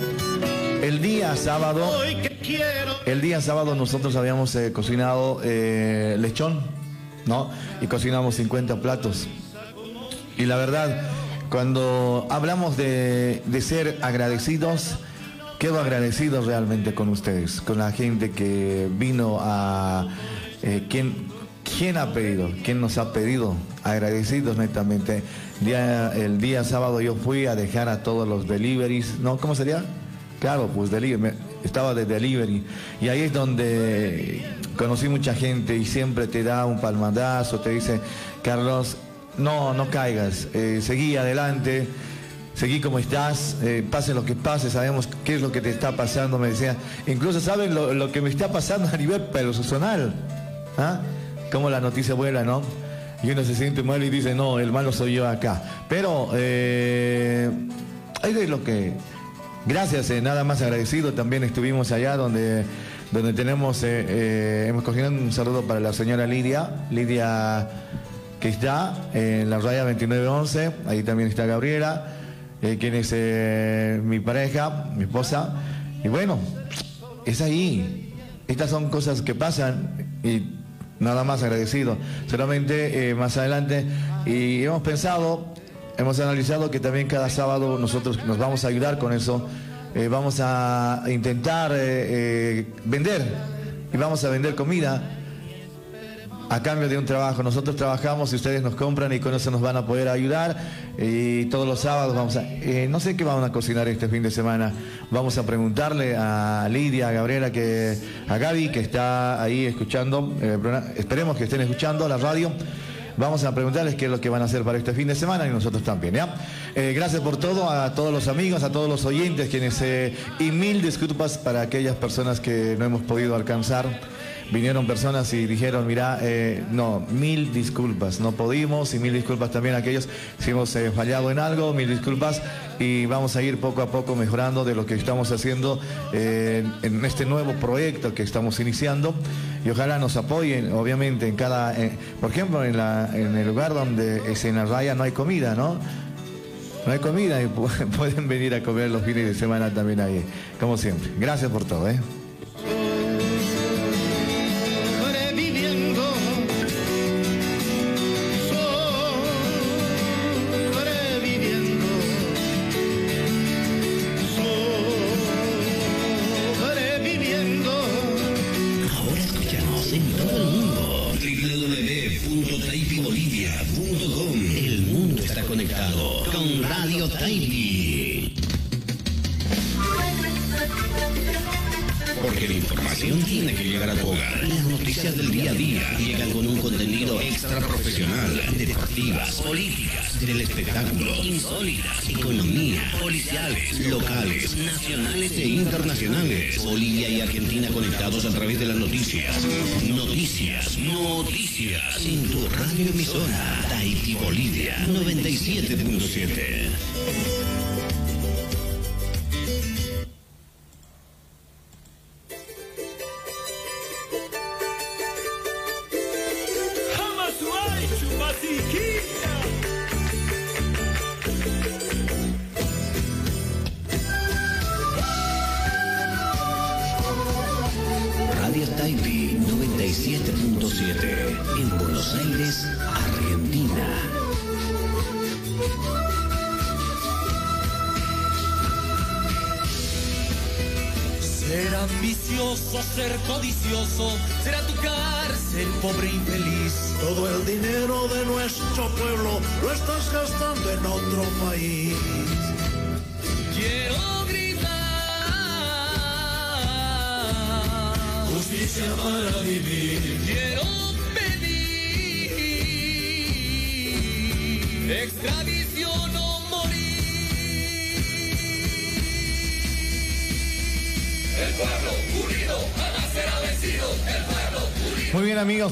El día sábado, el día sábado nosotros habíamos cocinado lechón, ¿no? Y cocinamos 50 platos. Y la verdad, cuando hablamos de, de ser agradecidos, quedo agradecido realmente con ustedes, con la gente que vino a... Eh, ¿quién, ¿Quién ha pedido? ¿Quién nos ha pedido? Agradecidos netamente. El día sábado yo fui a dejar a todos los deliveries, ¿no? ¿Cómo sería? Claro, pues delivery, estaba de delivery. Y ahí es donde conocí mucha gente y siempre te da un palmadazo, te dice, Carlos, no, no caigas, eh, seguí adelante, seguí como estás, eh, pase lo que pase, sabemos qué es lo que te está pasando, me decía. Incluso saben lo, que me está pasando a nivel personal. ¿Ah? Como la noticia vuela, ¿no? Y uno se siente mal y dice, no, el malo soy yo acá. Pero eh, de lo que... Gracias, eh, nada más agradecido. También estuvimos allá donde, donde tenemos, hemos cogido un saludo para la señora Lidia, Lidia que está en la raya 2911, ahí también está Gabriela, eh, quien es eh, mi pareja, mi esposa. Y bueno, es ahí. Estas son cosas que pasan y nada más agradecido. Solamente eh, más adelante, y hemos pensado, hemos analizado que también cada sábado nosotros nos vamos a ayudar con eso. Eh, vamos a intentar eh, eh, vender y vamos a vender comida a cambio de un trabajo. Nosotros trabajamos y ustedes nos compran y con eso nos van a poder ayudar. Y todos los sábados vamos a... eh, no sé qué van a cocinar este fin de semana. Vamos a preguntarle a Lidia, a Gabriela, que, a Gaby, que está ahí escuchando. eh, esperemos que estén escuchando la radio. Vamos a preguntarles qué es lo que van a hacer para este fin de semana y nosotros también, ¿ya? Eh, gracias por todo, a todos los amigos, a todos los oyentes, quienes... y mil disculpas para aquellas personas que no hemos podido alcanzar. Vinieron personas y dijeron, mira, eh, no, mil disculpas, no pudimos y mil disculpas también a aquellos si hemos eh, fallado en algo, mil disculpas y vamos a ir poco a poco mejorando de lo que estamos haciendo eh, en este nuevo proyecto que estamos iniciando y ojalá nos apoyen, obviamente, en cada, por ejemplo, en, la, en el lugar donde es en la raya no hay comida, ¿no? No hay comida y pu- pueden venir a comer los fines de semana también ahí, como siempre. Gracias por todo, ¿eh?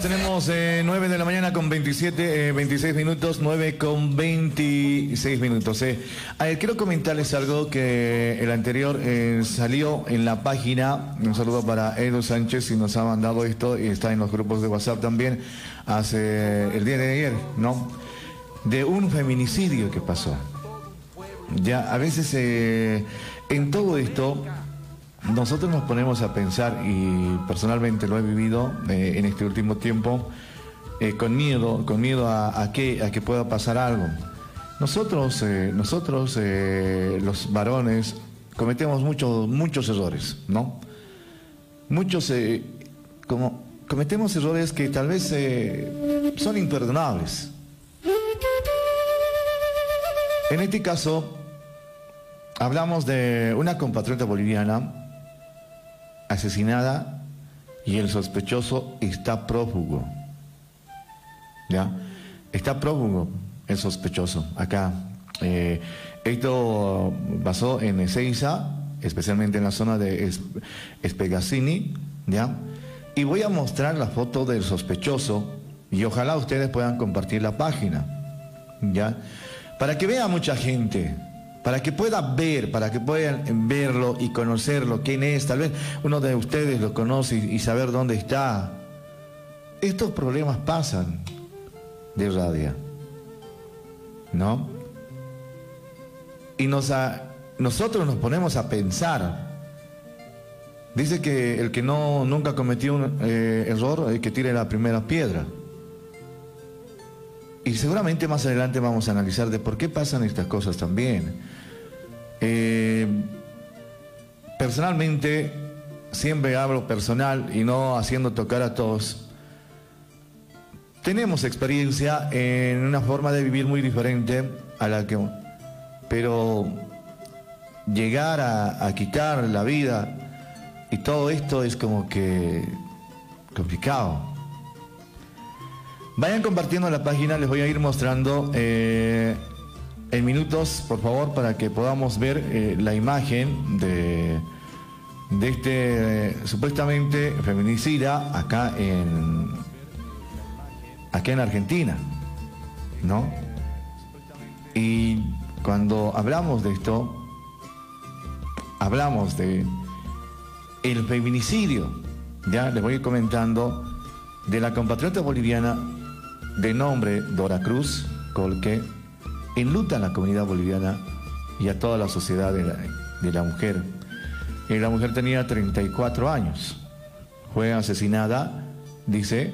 Tenemos eh, 9 de la mañana con 27, eh, 26 minutos, 9 con 26 minutos. eh. A ver, quiero comentarles algo que el anterior eh, salió en la página, un saludo para Edu Sánchez y nos ha mandado esto y está en los grupos de WhatsApp también, hace el día de ayer, ¿no? De un feminicidio que pasó. Ya, a veces eh, en todo esto nosotros nos ponemos a pensar, y personalmente lo he vivido eh, en este último tiempo, eh, con miedo, con miedo a, que, a que pueda pasar algo. Nosotros, eh, nosotros los varones, cometemos muchos, muchos errores, ¿no? Muchos, como cometemos errores que tal vez son imperdonables. En este caso, hablamos de una compatriota boliviana asesinada y el sospechoso está prófugo. ¿Ya? Está prófugo el sospechoso acá. Eh, esto pasó en Ezeiza, especialmente en la zona de Espegasini, ¿ya? Y voy a mostrar la foto del sospechoso y ojalá ustedes puedan compartir la página, ¿ya? Para que vea mucha gente, para que pueda ver, para que puedan verlo y conocerlo, quién es, tal vez uno de ustedes lo conoce y, saber dónde está. Estos problemas pasan de radio, ¿no? Y nos nosotros nos ponemos a pensar. Dice que el que no nunca cometió un eh, error, es que tire la primera piedra. Y seguramente más adelante vamos a analizar de por qué pasan estas cosas también. Eh, personalmente, siempre hablo personal y no haciendo tocar a todos. Tenemos experiencia en una forma de vivir muy diferente a la que... Pero llegar a, quitar la vida y todo esto es como que complicado. Vayan compartiendo la página, les voy a ir mostrando eh, en minutos, por favor, para que podamos ver eh, la imagen de, de este eh, supuestamente feminicida acá en, acá en Argentina, ¿no? Y cuando hablamos de esto, hablamos de el feminicidio, ya les voy comentando, de la compatriota boliviana de nombre Dora Cruz Colque enluta a la comunidad boliviana y a toda la sociedad de la, mujer. Y la mujer tenía 34 años. Fue asesinada, dice,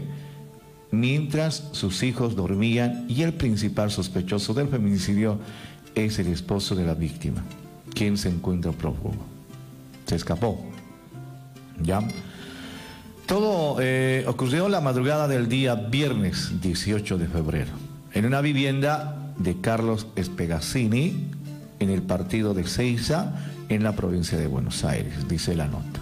mientras sus hijos dormían y el principal sospechoso del feminicidio es el esposo de la víctima, quien se encuentra prófugo. Se escapó. ¿Ya? Todo eh, ocurrió la madrugada del día viernes 18 de febrero, en una vivienda de Carlos Espegazzini, en el partido de Ceiza, en la provincia de Buenos Aires, dice la nota.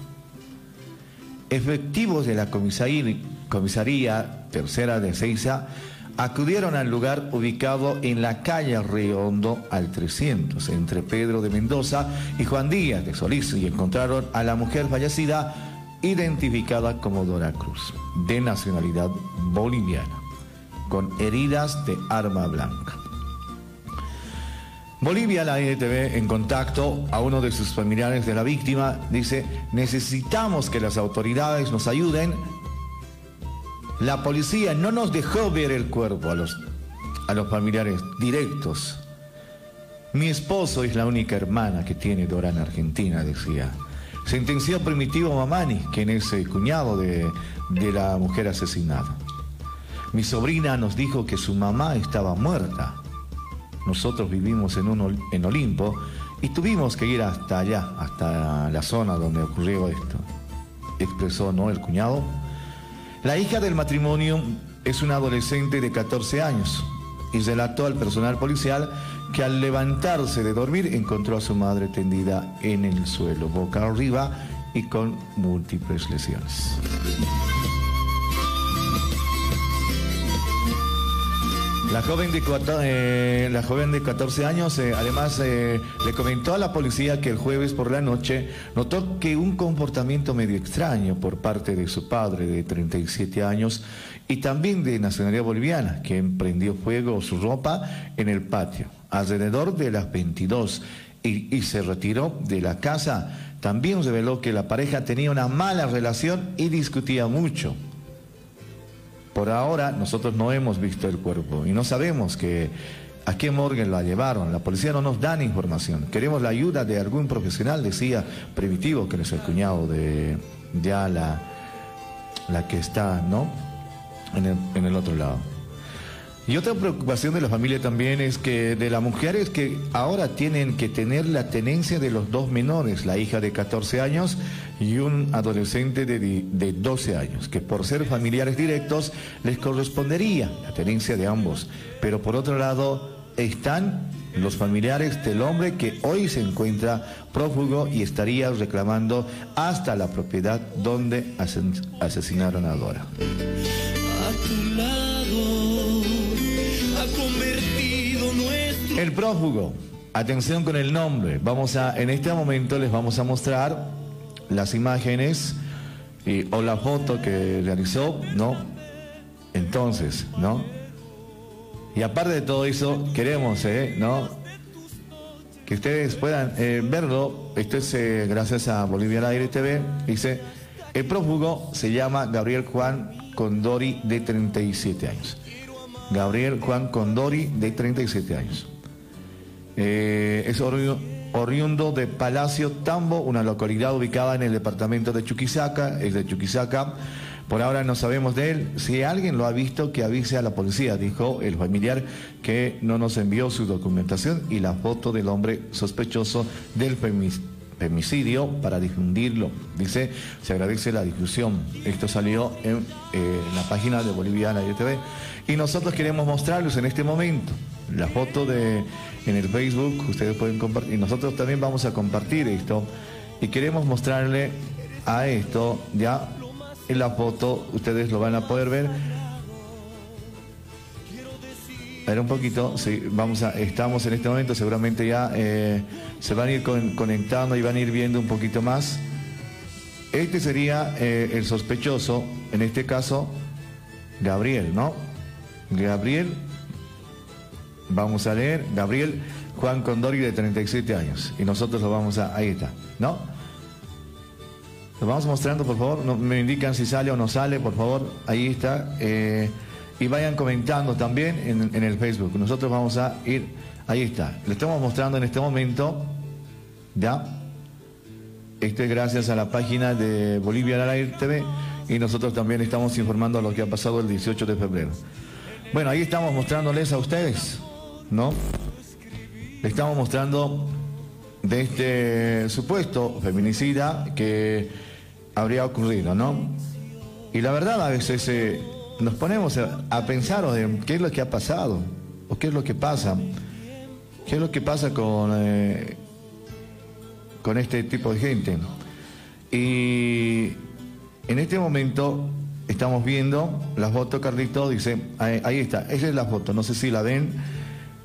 Efectivos de la comisaría, tercera de Ceiza acudieron al lugar ubicado en la calle Riondo al 300, entre Pedro de Mendoza y Juan Díaz de Solís, y encontraron a la mujer fallecida identificada como Dora Cruz, de nacionalidad boliviana, con heridas de arma blanca. Bolivia, la IETV, en contacto a uno de sus familiares de la víctima, dice, necesitamos que las autoridades nos ayuden. La policía no nos dejó ver el cuerpo a los, a los familiares directos. Mi esposo es la única hermana que tiene Dora en Argentina, decía. Sentenció Primitivo Mamani, quien es el cuñado de, la mujer asesinada. Mi sobrina nos dijo que su mamá estaba muerta. Nosotros vivimos en, un, en Olimpo y tuvimos que ir hasta allá, hasta la zona donde ocurrió esto. Expresó, ¿no? El cuñado. La hija del matrimonio es una adolescente de 14 años y relató al personal policial que al levantarse de dormir encontró a su madre tendida en el suelo, boca arriba y con múltiples lesiones. La joven de, eh, la joven de 14 años eh, además eh, le comentó a la policía que el jueves por la noche notó que un comportamiento medio extraño por parte de su padre de 37 años y también de nacionalidad boliviana, que emprendió fuego su ropa en el patio alrededor de las 22 y, se retiró de la casa. También reveló que la pareja tenía una mala relación y discutía mucho. Por ahora nosotros no hemos visto el cuerpo y no sabemos que a qué morgue la llevaron. La policía no nos da información. Queremos la ayuda de algún profesional, decía Primitivo, que es el cuñado de ya la, la que está, ¿no? En el, en el otro lado. Y otra preocupación de la familia también es que de las mujeres que ahora tienen que tener la tenencia de los dos menores, la hija de 14 años y un adolescente de, de 12 años, que por ser familiares directos les correspondería la tenencia de ambos. Pero por otro lado están los familiares del hombre que hoy se encuentra prófugo y estaría reclamando hasta la propiedad donde asesinaron a Dora. El prófugo. Atención con el nombre. Vamos a, en este momento les vamos a mostrar las imágenes y- o la foto que realizó, ¿no? Entonces, ¿no? Y aparte de todo eso, queremos, ¿eh? ¿no? Que ustedes puedan eh, verlo. Esto es eh, gracias a Bolivia Aire TV. Dice, el prófugo se llama Gabriel Juan Condori de 37 años. Gabriel Juan Condori de 37 años. Eh, es ori- oriundo de Palacio Tambo, una localidad ubicada en el departamento de Chuquisaca, es de Chuquisaca. Por ahora no sabemos de él. Si alguien lo ha visto, que avise a la policía, dijo el familiar que no nos envió su documentación y la foto del hombre sospechoso del femicidio para difundirlo. Dice, se agradece la difusión. Esto salió en, eh, la página de Boliviana TV. Y nosotros queremos mostrarles en este momento la foto de en el Facebook, ustedes pueden compartir, y nosotros también vamos a compartir esto. Y queremos mostrarle a esto, ya en la foto, ustedes lo van a poder ver. A un poquito, sí, vamos a, estamos en este momento, seguramente ya eh, se van a ir con- conectando y van a ir viendo un poquito más. Este sería eh, el sospechoso, en este caso, Gabriel, ¿no? Gabriel, vamos a leer, Gabriel Juan Condori de 37 años. Y nosotros lo vamos a, ahí está, ¿no? Lo vamos mostrando, por favor. No- me indican si sale o no sale, por favor. Ahí está. eh, y vayan comentando también en, en el Facebook. Nosotros vamos a ir. Ahí está. Le estamos mostrando en este momento. ¿Ya? Esto es gracias a la página de Bolivia al TV. Y nosotros también estamos informando lo que ha pasado el 18 de febrero. Bueno, ahí estamos mostrándoles a ustedes, ¿no? Le estamos mostrando de este supuesto feminicida que habría ocurrido, ¿no? Y la verdad a veces eh, nos ponemos a, pensar de qué es lo que ha pasado, o qué es lo que pasa, qué es lo que pasa con, eh, con este tipo de gente. Y en este momento estamos viendo la foto, Carlito, dice, ahí está, esa es la foto, no sé si la ven.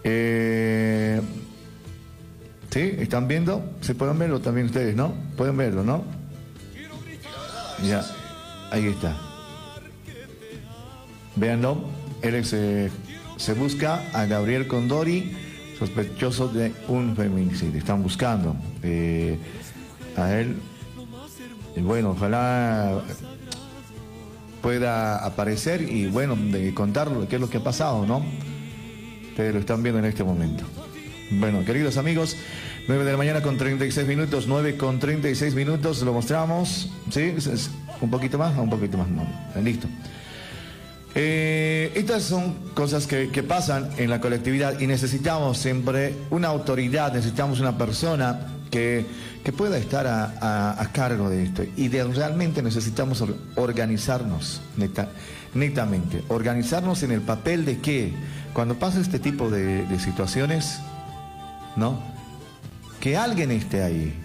Eh, ¿Sí? ¿Están viendo? ¿Se pueden verlo también ustedes, no? Pueden verlo, ¿no? Ya, ahí está. Véanlo. Él eh, se busca a Gabriel Condori, sospechoso de un feminicidio. Están buscando eh, a él. Y bueno, ojalá pueda aparecer y bueno, de contar qué es lo que ha pasado, ¿no? Ustedes lo están viendo en este momento. Bueno, queridos amigos, 9 de la mañana con 36 minutos, 9 con 36 minutos, lo mostramos, ¿sí? Un poquito más, un poquito más, no, listo. Eh, estas son cosas que, pasan en la colectividad y necesitamos siempre una autoridad, necesitamos una persona que, que pueda estar a, cargo de esto. Y realmente necesitamos or- organizarnos, neta- netamente. Organizarnos en el papel de que cuando pasa este tipo de, situaciones, ¿no? Que alguien esté ahí.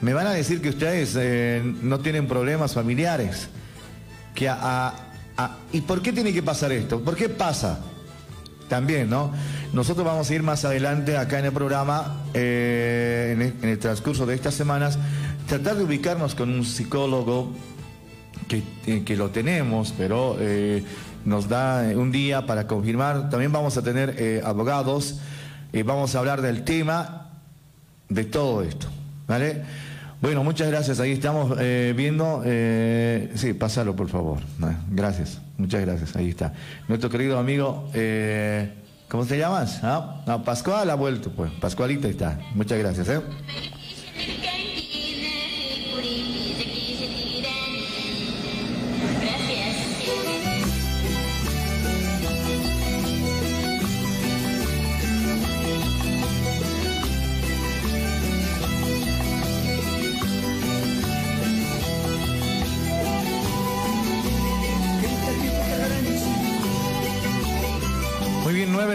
Me van a decir que ustedes eh, no tienen problemas familiares. Que ¿Y por qué tiene que pasar esto? ¿Por qué pasa? También, ¿no? Nosotros vamos a ir más adelante acá en el programa, eh, en, el, transcurso de estas semanas, tratar de ubicarnos con un psicólogo que, eh, lo tenemos, pero nos da eh, un día para confirmar. También vamos a tener eh, abogados y vamos a hablar del tema de todo esto, ¿vale? Bueno, muchas gracias. Ahí estamos eh, viendo. sí, pásalo, por favor. Ah, Gracias, muchas gracias. Ahí está. Nuestro querido amigo, ¿cómo te llamas? ¿Ah? No, Pascual ha vuelto, pues. Pascualita está. Muchas gracias,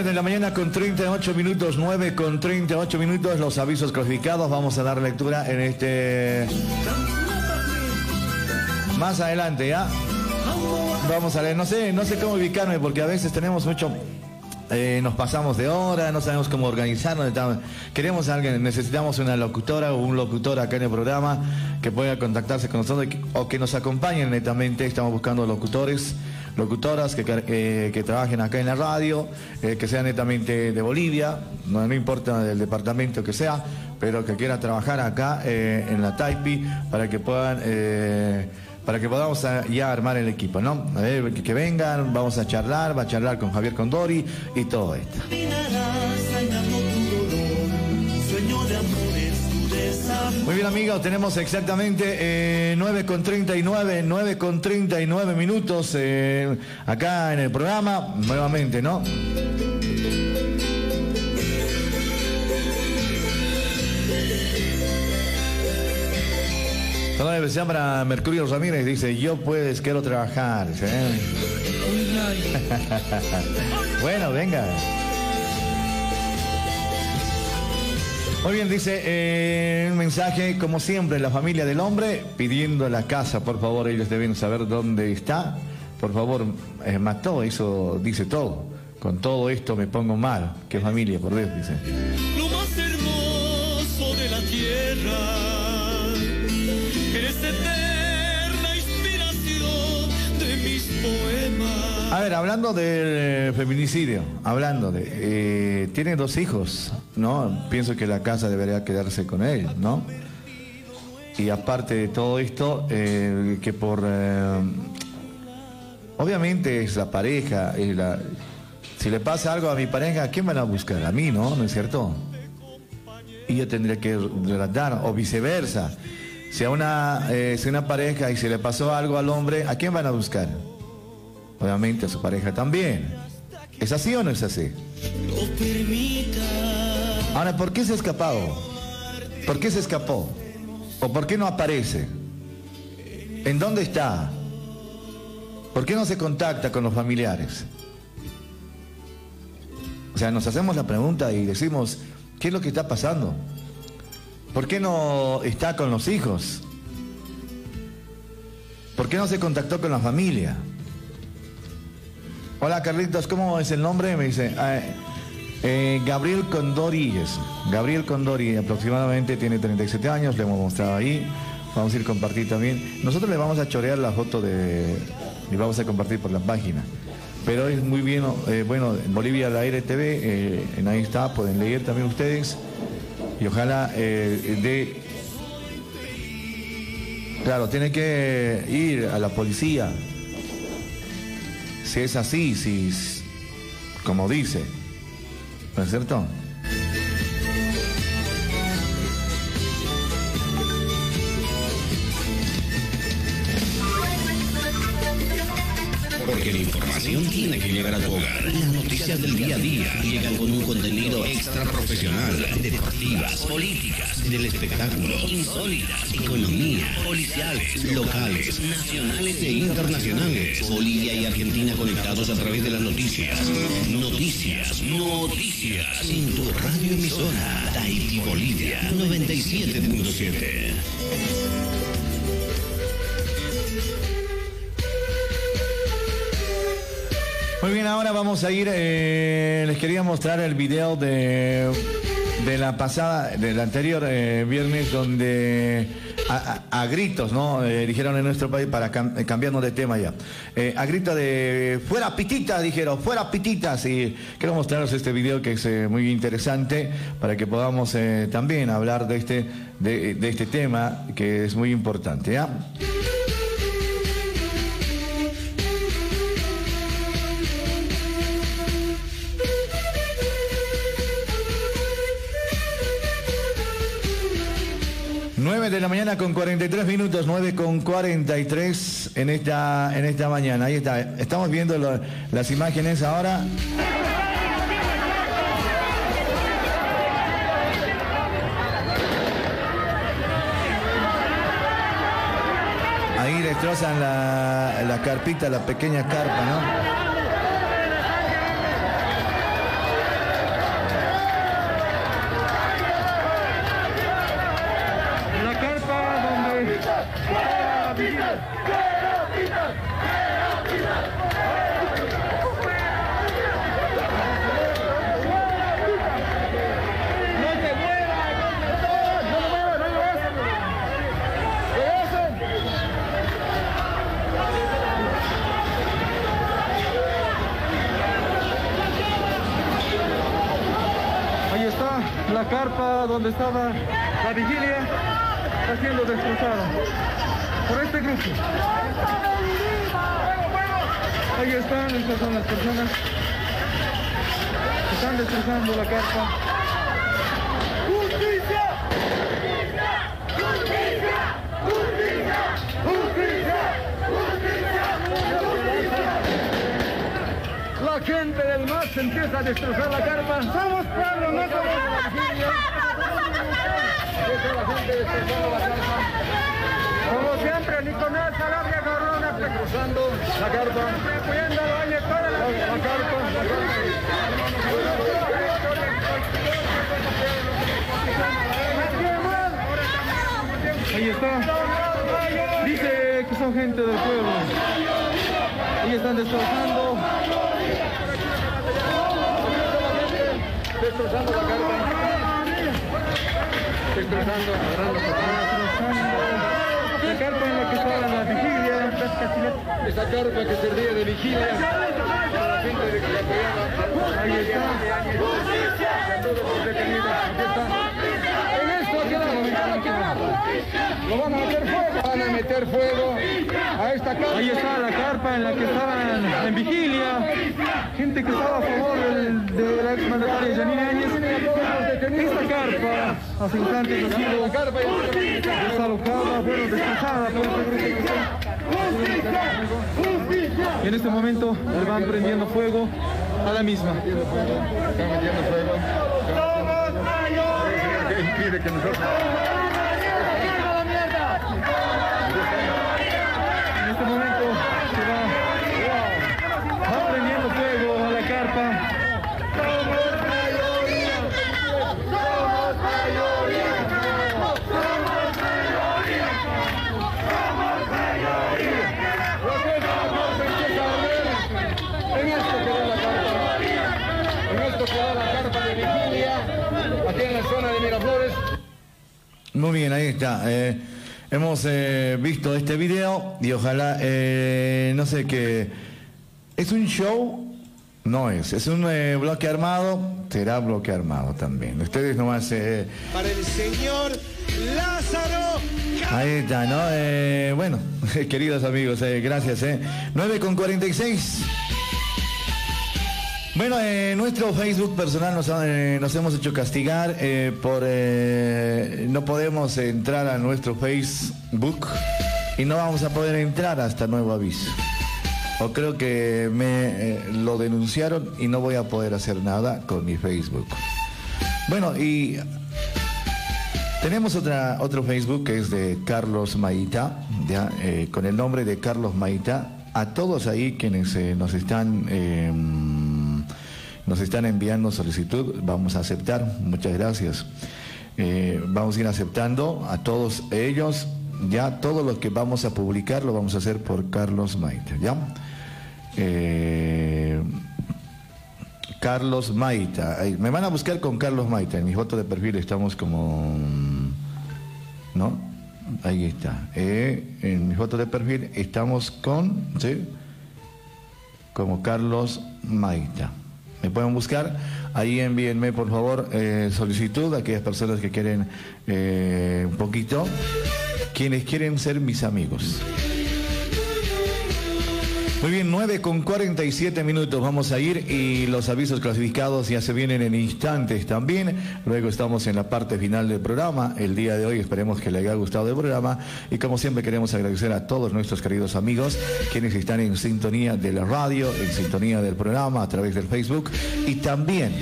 9 de la mañana con 38 minutos, 9 con 38 minutos, los avisos clasificados. Vamos a dar lectura en este... Más adelante, ¿ya? Vamos a leer, no sé, no sé cómo ubicarme porque a veces tenemos mucho... eh, nos pasamos de hora, no sabemos cómo organizarnos. Queremos a alguien, necesitamos una locutora o un locutor acá en el programa que pueda contactarse con nosotros o que nos acompañen netamente. Estamos buscando locutores, locutoras que, eh, que trabajen acá en la radio, eh, que sean netamente de Bolivia, no, no importa del departamento que sea, pero que quiera trabajar acá eh, en la Taipi para que puedan... para que podamos ya armar el equipo, ¿no? A ver, que, que vengan, vamos a charlar, va a charlar con Javier Condori y todo esto. Muy bien amigos, tenemos exactamente eh, 9 con 39, 9 con 39 minutos eh, acá en el programa, nuevamente, ¿no? Bendición para Mercurio Ramírez, dice, yo pues quiero trabajar. ¿eh? bueno, venga. Muy bien, dice eh, un mensaje, como siempre, la familia del hombre pidiendo la casa, por favor, ellos deben saber dónde está. Por favor, eh, mató, eso dice todo. Con todo esto me pongo mal. ¿Qué familia, por Dios? Dice. lo más hermoso de la tierra. Eres eterna inspiración de mis poemas. A ver, hablando del feminicidio, hablando de... eh, tiene dos hijos, ¿no? Pienso que la casa debería quedarse con él, ¿no? Y aparte de todo esto, eh, que por... eh, obviamente es la pareja, es la... Si le pasa algo a mi pareja, ¿a quién van a buscar? A mí, ¿no? ¿No es cierto? Y yo tendría que relatar, o viceversa. Si a una, eh, si una pareja y se le pasó algo al hombre, ¿a quién van a buscar? Obviamente a su pareja también. ¿Es así o no es así? Ahora, ¿por qué se ha escapado? ¿Por qué se escapó? ¿O por qué no aparece? ¿En dónde está? ¿Por qué no se contacta con los familiares? O sea, nos hacemos la pregunta y decimos, ¿qué es lo que está pasando? ¿Por qué no está con los hijos? ¿Por qué no se contactó con la familia? Hola Carlitos, ¿cómo es el nombre? Me dice, ah, eh, Gabriel Condori es. Gabriel Condori aproximadamente tiene 37 años, le hemos mostrado ahí. Vamos a ir compartir también. Nosotros le vamos a chorear la foto de y vamos a compartir por la página. Pero es muy bien, eh, bueno, en Bolivia la RTV, eh, en ahí está, pueden leer también ustedes. Y ojalá eh, de... Claro, tiene que ir a la policía. Si es así, si, como dice. ¿No es cierto? Información tiene que llegar a tu hogar. Las noticias del día a día llegan con un contenido extra profesional, deportivas, políticas, del espectáculo, insólitas, economía, policiales, locales, nacionales e internacionales. Bolivia y Argentina conectados a través de las noticias. Noticias, noticias. En tu radio emisora, Tahiti Bolivia 97.7. Muy bien, ahora vamos a ir, eh, les quería mostrar el video de, de la pasada, del anterior eh, viernes, donde a, gritos, ¿no? Eh, dijeron en nuestro país, para cam- eh, cambiando de tema ya, a gritos de fuera pititas, dijeron, fuera pititas, y quiero mostraros este video que es muy interesante para que podamos también hablar de este, de este tema que es muy importante, ¿ya? Nueve de la mañana con 43 minutos, 9 con 43 en esta, en esta mañana. Ahí está. Estamos viendo lo- las imágenes ahora. Ahí destrozan la, la carpita, la pequeña carpa, ¿no? La vigilia está siendo destrozada por este grupo. Ahí están, estas son las personas que están destrozando la carpa. ¡Justicia! ¡Justicia! ¡Justicia! ¡Justicia! La gente del MAS empieza a destrozar la carpa. Somos pueblo, no somos Como siempre, Nicolás Calabria Garrona destrozando la carpa. Cuidando, oye, toda la, la carpa, la carpa. Ahí está. Dice que son gente del pueblo. Ahí están destrozando. Destrozando la carpa. Destrozando, agarrando La carpa en la que estaba la vigilia. Esa carpa que servía de vigilia. La gente de la. Ahí está. En esto quedamos. Lo van a meter fuego. Van a meter fuego a esta carpa. Ahí está la carpa en la que estaban en vigilia. Gente que estaba a favor del, de la exmandataria Janine Áñez. Esta carpa hace instantes ha sido desalojada, bueno, destrozada por grupo. Y en este momento le van prendiendo fuego a la misma. Están metiendo fuego. ¿Qué impide que nosotros... En este momento se va, va prendiendo fuego a la carpa. En esto quedó la carpa. En esto quedó la carpa de vigilia. Aquí en la zona de Miraflores. Muy Eh, hemos eh, visto este video y ojalá, eh, no sé qué, ¿es un show? No es, es un bloque armado, será bloque armado también. Ustedes nomás... Para el señor Lázaro. Ahí está, ¿no? Eh, bueno, queridos amigos, eh, gracias. Eh. 9 con 46. Bueno, eh, nuestro Facebook personal nos, eh, nos hemos hecho castigar eh, por... eh, no podemos entrar a nuestro Facebook y no vamos a poder entrar hasta nuevo aviso. O creo que me eh, lo denunciaron y no voy a poder hacer nada con mi Facebook. Bueno, y tenemos otra, otro Facebook que es de Carlos Maita, ya, eh, con el nombre de Carlos Maita. A todos ahí quienes nos están eh, nos están enviando solicitud, vamos a aceptar. Muchas gracias. Eh, vamos a ir aceptando a todos ellos. Ya todo lo que vamos a publicar lo vamos a hacer por Carlos Maita, ¿ya? Eh, Carlos Maita. Me van a buscar con Carlos Maita. En mi foto de perfil estamos como... ¿No? Ahí está. Eh, en mi foto de perfil estamos con... ¿Sí? Como Carlos Maita. Me pueden buscar. Ahí envíenme, por favor, eh, solicitud a aquellas personas que quieren eh, un poquito. Quienes quieren ser mis amigos. Muy bien, 9 con 47 minutos vamos a ir y los avisos clasificados ya se vienen en instantes también. Luego estamos en la parte final del programa. El día de hoy esperemos que les haya gustado el programa y como siempre queremos agradecer a todos nuestros queridos amigos quienes están en sintonía de la radio, en sintonía del programa a través del Facebook y también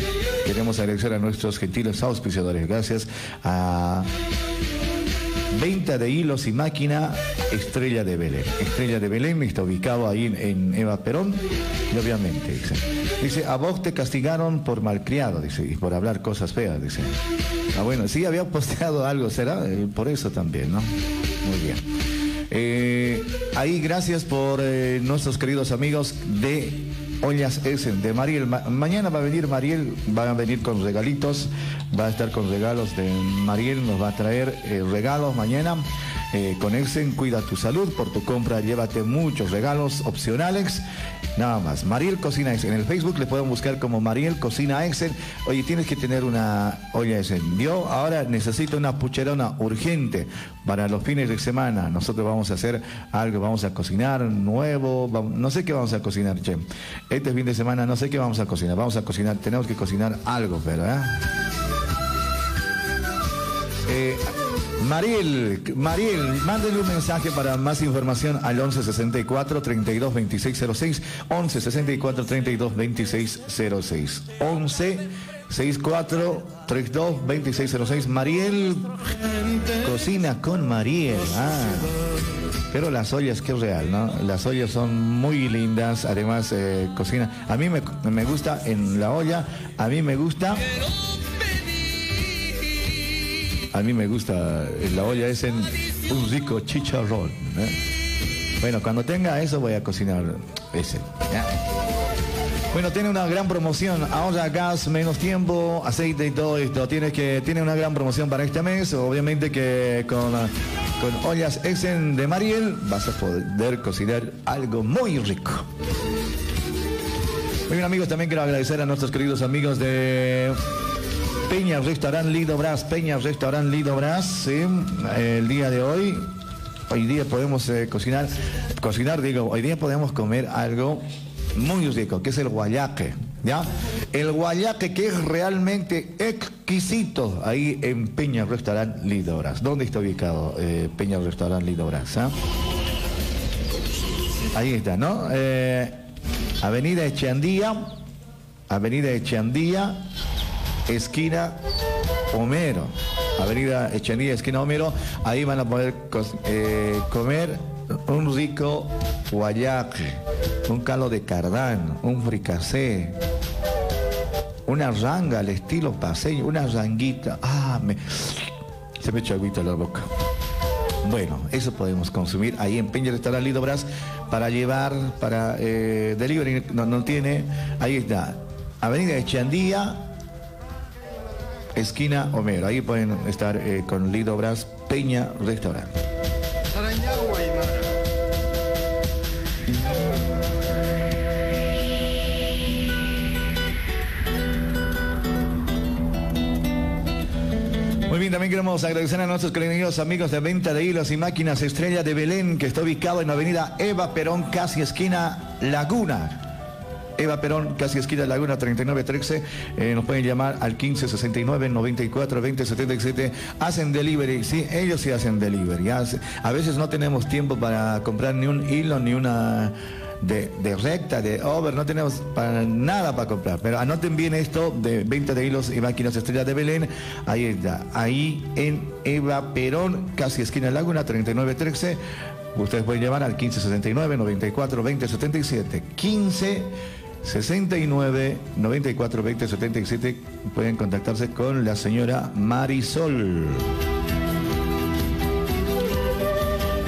queremos agradecer a nuestros gentiles auspiciadores. Gracias a Venta de hilos y máquina Estrella de Belén. Estrella de Belén está ubicado ahí en, Eva Perón y obviamente dice, dice, a vos te castigaron por malcriado, dice, y por hablar cosas feas, dice. Ah, bueno, sí, había posteado algo, será Eh, por eso también, ¿no? Muy bien. Eh, ahí gracias por eh, nuestros queridos amigos de Ollas Essen, de Mariel. Ma- mañana va a venir Mariel, va a venir con regalitos, va a estar con regalos de Mariel, nos va a traer eh, regalos mañana. Eh, con Exen cuida tu salud, por tu compra llévate muchos regalos opcionales. Nada más, Mariel Cocina Exen. En el Facebook le pueden buscar como Mariel Cocina Exen. Oye, tienes que tener una olla Exen. Yo ahora necesito una pucherona urgente para los fines de semana. Nosotros vamos a hacer algo, vamos a cocinar nuevo, no sé qué vamos a cocinar, che. Este fin de semana no sé qué vamos a cocinar. Vamos a cocinar, tenemos que cocinar algo, ¿eh? Mariel, Mariel, mándele un mensaje para más información al 11 64 32 26 06, 11 64 32 26 06, 11 64 32 26 06. Mariel cocina con Mariel. Ah. Pero las ollas, es real, ¿no? Las ollas son muy lindas, además eh, cocina. A mí me, me gusta en la olla, a mí me gusta... A mí me gusta en la olla es en un rico chicharrón. ¿eh? Bueno, cuando tenga eso voy a cocinar ese. Bueno, tiene una gran promoción, ahorra gas, menos tiempo, aceite y todo esto. Tiene que tiene una gran promoción para este mes. Obviamente que con, con ollas Essen de Mariel vas a poder cocinar algo muy rico. Muy bien amigos, también quiero agradecer a nuestros queridos amigos de Peña Restaurant Lido Brás, Peña Restaurant Lido Brás, el día de hoy, hoy día podemos eh, cocinar, cocinar digo, hoy día podemos comer algo muy rico, que es el guayaque, ¿ya? El guayaque que es realmente exquisito ahí en Peña Restaurant Lido Brás. ¿Dónde está ubicado eh, Peña Restaurant Lido Brás? ah? Ahí está, ¿no? Eh, Avenida Echandía, Avenida Echandía, esquina Homero. Avenida Echandía, esquina Homero. Ahí van a poder eh, comer un rico guayaque, un caldo de cardán, un fricasé, una ranga al estilo paseño, una ranguita. Ah, me... se me echa agüita la boca. Bueno, eso podemos consumir ahí en Peña Restaurant Lido Brás para llevar, para eh, delivery, no, no tiene, ahí está, Avenida Echandía, esquina Homero, ahí pueden estar eh, con Lido Brás Peña Restaurant. Muy bien, también queremos agradecer a nuestros queridos amigos de venta de hilos y máquinas Estrella de Belén, que está ubicado en la avenida Eva Perón, casi esquina Laguna. Eva Perón, casi esquina Laguna 3913. Eh, nos pueden llamar al 1569 94 20 77. Hacen delivery, sí, ellos sí hacen delivery. A veces no tenemos tiempo para comprar ni un hilo ni una de, recta, de over, no tenemos para nada para comprar. Pero anoten bien esto de venta de hilos y máquinas Estrella de Belén. Ahí está, ahí en Eva Perón, casi esquina Laguna 3913. Ustedes pueden llamar al 1569 94 20 77. 15 69 94 20 77 pueden contactarse con la señora Marisol.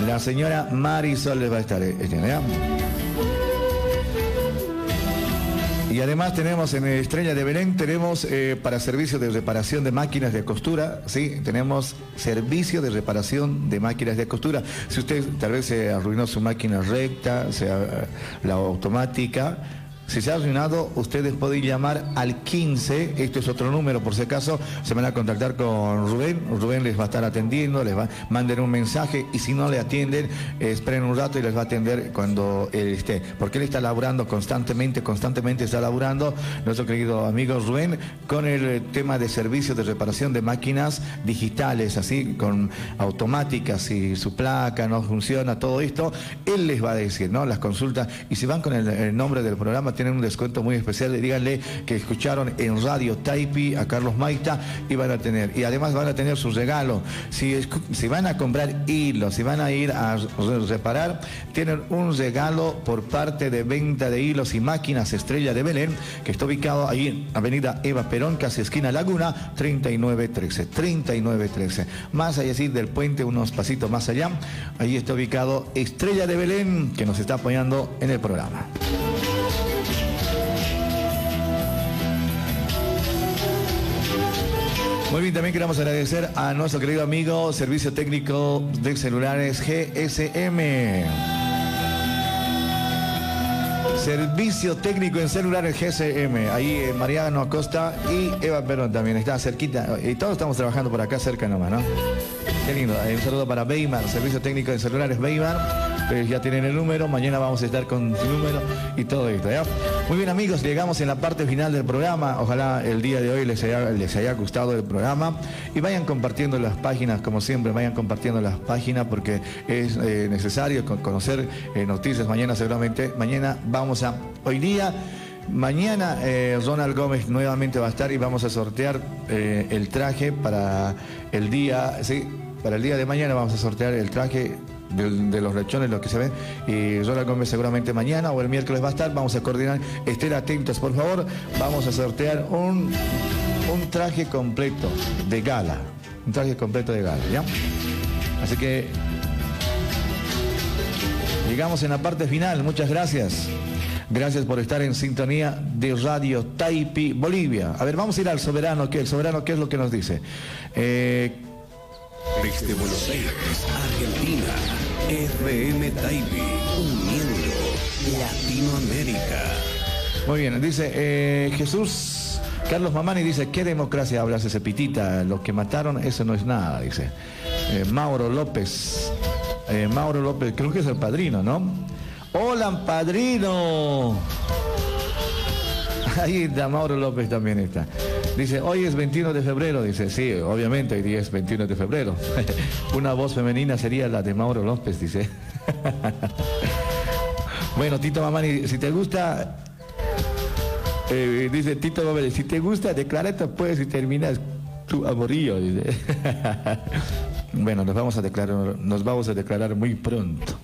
La señora Marisol les va a estar eh, ¿ya? Y además tenemos en Estrella de Belén, tenemos eh, para servicio de reparación de máquinas de costura, sí, tenemos servicio de reparación de máquinas de costura. Si usted tal vez se arruinó su máquina recta, sea eh, la automática, si se ha arruinado, ustedes pueden llamar al 15, esto es otro número por si acaso, se van a contactar con Rubén, Rubén les va a estar atendiendo, les va manden un mensaje y si no le atienden, eh, esperen un rato y les va a atender cuando él esté, porque él está laburando constantemente, constantemente está laburando, nuestro querido amigo Rubén, con el tema de servicio de reparación de máquinas digitales, así, con automáticas, si su placa no funciona, todo esto, él les va a decir, ¿no? Las consultas, y si van con el nombre del programa, tienen un descuento muy especial, díganle que escucharon en Radio Taipi a Carlos Maita y van a tener, y además van a tener su regalo. Si, van a comprar hilos, si van a ir a re- reparar, tienen un regalo por parte de venta de hilos y máquinas Estrella de Belén, que está ubicado ahí en Avenida Eva Perón, casi esquina Laguna, 3913, 3913. Más allá así del puente, unos pasitos más allá, ahí está ubicado Estrella de Belén, que nos está apoyando en el programa. Muy bien, también queremos agradecer a nuestro querido amigo Servicio Técnico de Celulares GSM. Servicio técnico en celulares GSM, ahí eh, Mariano Acosta y Eva Perón también, está cerquita, y todos estamos trabajando por acá cerca nomás, ¿no? Qué lindo, eh, un saludo para Beymar, Servicio técnico en celulares Beymar, ya tienen el número, mañana vamos a estar con su número y todo esto, ¿ya? Muy bien amigos, llegamos en la parte final del programa, ojalá el día de hoy les haya, les haya gustado el programa. Y vayan compartiendo las páginas, como siempre, vayan compartiendo las páginas porque es eh, necesario con- conocer eh, noticias mañana seguramente, mañana vamos a, hoy día... Mañana eh, Ronald Gómez nuevamente va a estar y vamos a sortear eh, el traje para el día, sí, para el día de mañana vamos a sortear el traje de, los lechones, lo que se ve. Y Ronald Gómez seguramente mañana o el miércoles va a estar. Vamos a coordinar. Estén atentos, por favor. Vamos a sortear un, un traje completo de gala. Un traje completo de gala, ¿ya? Así que llegamos en la parte final. Muchas gracias. Gracias por estar en sintonía de Radio Taipi Bolivia. A ver, vamos a ir al soberano. ¿Qué? ¿El soberano qué es lo que nos dice? Eh, Desde Buenos Aires, Argentina, FM Taipi, uniendo Latinoamérica. Muy bien, dice eh, Jesús Carlos Mamani dice, ¿qué democracia hablas ese pitita? Los que mataron, eso no es nada, dice. Eh, Mauro López, eh, Mauro López, creo que es el padrino, ¿no? Hola, padrino. Ahí está, Mauro López también está. Dice, hoy es 21 de febrero, dice, sí, obviamente hoy día es 21 de febrero. Una voz femenina sería la de Mauro López, dice. bueno, Tito Mamani, si te gusta, eh, dice Tito Gómez, si te gusta, declárate pues y terminas tu amorío. Bueno, vamos a declarar, nos vamos a declarar muy pronto.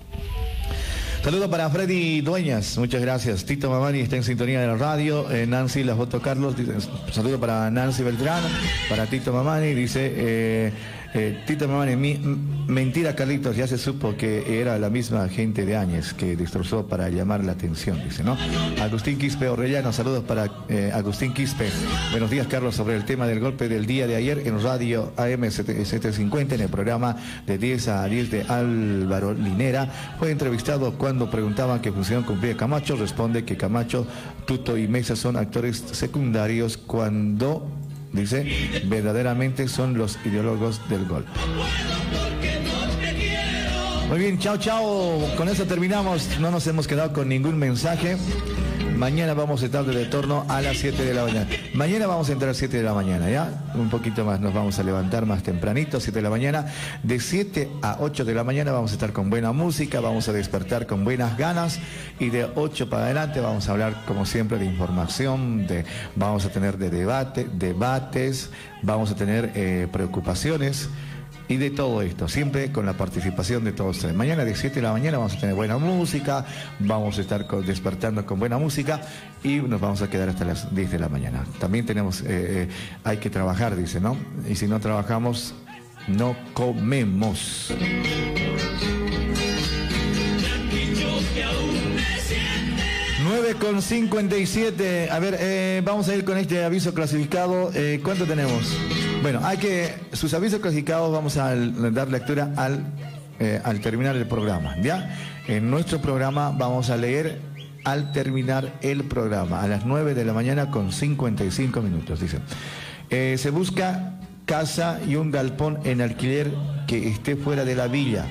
Saludo para Freddy Dueñas, muchas gracias. Tito Mamani está en sintonía de la radio. Eh, Nancy La Foto Carlos, dice, saludo para Nancy Beltrán, para Tito Mamani, dice eh, eh, Tito Mamani, mi- mentira Carlitos, ya se supo que era la misma gente de Áñez que destrozó para llamar la atención, dice, ¿no? Agustín Quispe Orellano, saludos para eh, Agustín Quispe. Buenos días, Carlos, sobre el tema del golpe del día de ayer en radio AM 750 en el programa de 10 a 10 de Álvaro Linera. Fue entrevistado cuando preguntaban qué función cumplía Camacho. Responde que Camacho, Tuto y Mesa son actores secundarios cuando, dice, verdaderamente son los ideólogos del golpe. Muy bien, chao, chao. Con eso terminamos. No nos hemos quedado con ningún mensaje. Mañana vamos a estar de retorno a las 7 de la mañana. Mañana vamos a entrar a las 7 de la mañana, ¿ya? Un poquito más, nos vamos a levantar más tempranito, 7 de la mañana. De 7 a 8 de la mañana vamos a estar con buena música, vamos a despertar con buenas ganas y de 8 para adelante vamos a hablar, como siempre, de información, de, vamos a tener de debate, debates, vamos a tener eh, preocupaciones y de todo esto, siempre con la participación de todos ustedes. Mañana 7 de la mañana vamos a tener buena música, vamos a estar despertando con buena música y nos vamos a quedar hasta las 10 de la mañana. También tenemos, eh, eh, hay que trabajar, dice, ¿no? Y si no trabajamos, no comemos. 9 con 57. A ver, eh, vamos a ir con este aviso clasificado. Eh, ¿Cuánto tenemos? Bueno, hay que. Sus avisos clasificados vamos a dar lectura al, eh, al terminar el programa. ¿Ya? En nuestro programa vamos a leer al terminar el programa, a las 9 de la mañana con 55 minutos, dice. Eh, se busca casa y un galpón en alquiler que esté fuera de la villa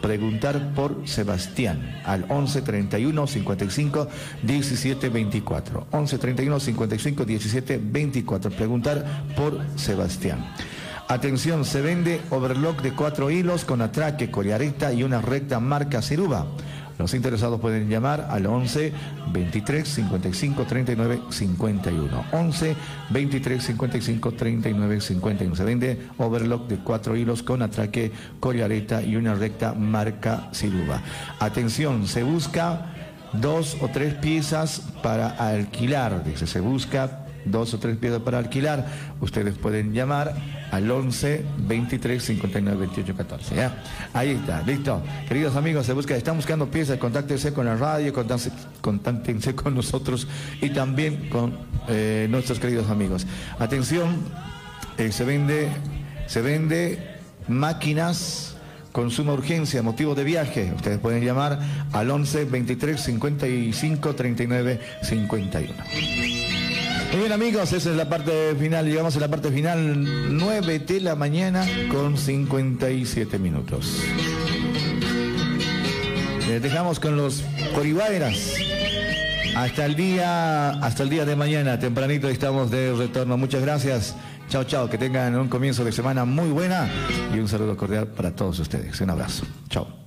preguntar por Sebastián al 11 31 55 17 24. 11 31 55 17 24. Preguntar por Sebastián. Atención, se vende overlock de cuatro hilos con atraque, coreareta y una recta marca Ciruba. Los interesados pueden llamar al 11 23 55 39 51. 11 23 55 39 51. Se vende overlock de cuatro hilos con atraque, coreareta y una recta marca Ciruba. Atención, se busca dos o tres piezas para alquilar. Se busca dos o tres piezas para alquilar. Ustedes pueden llamar al 11 23 59 28 14. ¿ya? Ahí está, listo. Queridos amigos, se busca, están buscando piezas, contáctense con la radio, contáctense, con nosotros y también con eh, nuestros queridos amigos. Atención. Eh, se vende, se vende máquinas con suma urgencia, motivo de viaje. Ustedes pueden llamar al 11 23 55 39 51. Muy bien amigos, esa es la parte final, llegamos a la parte final, 9 de la mañana con 57 minutos. Les dejamos con los Coribairas. Hasta el día, hasta el día de mañana, tempranito estamos de retorno. Muchas gracias. Chao, chao. Que tengan un comienzo de semana muy buena y un saludo cordial para todos ustedes. Un abrazo. Chao.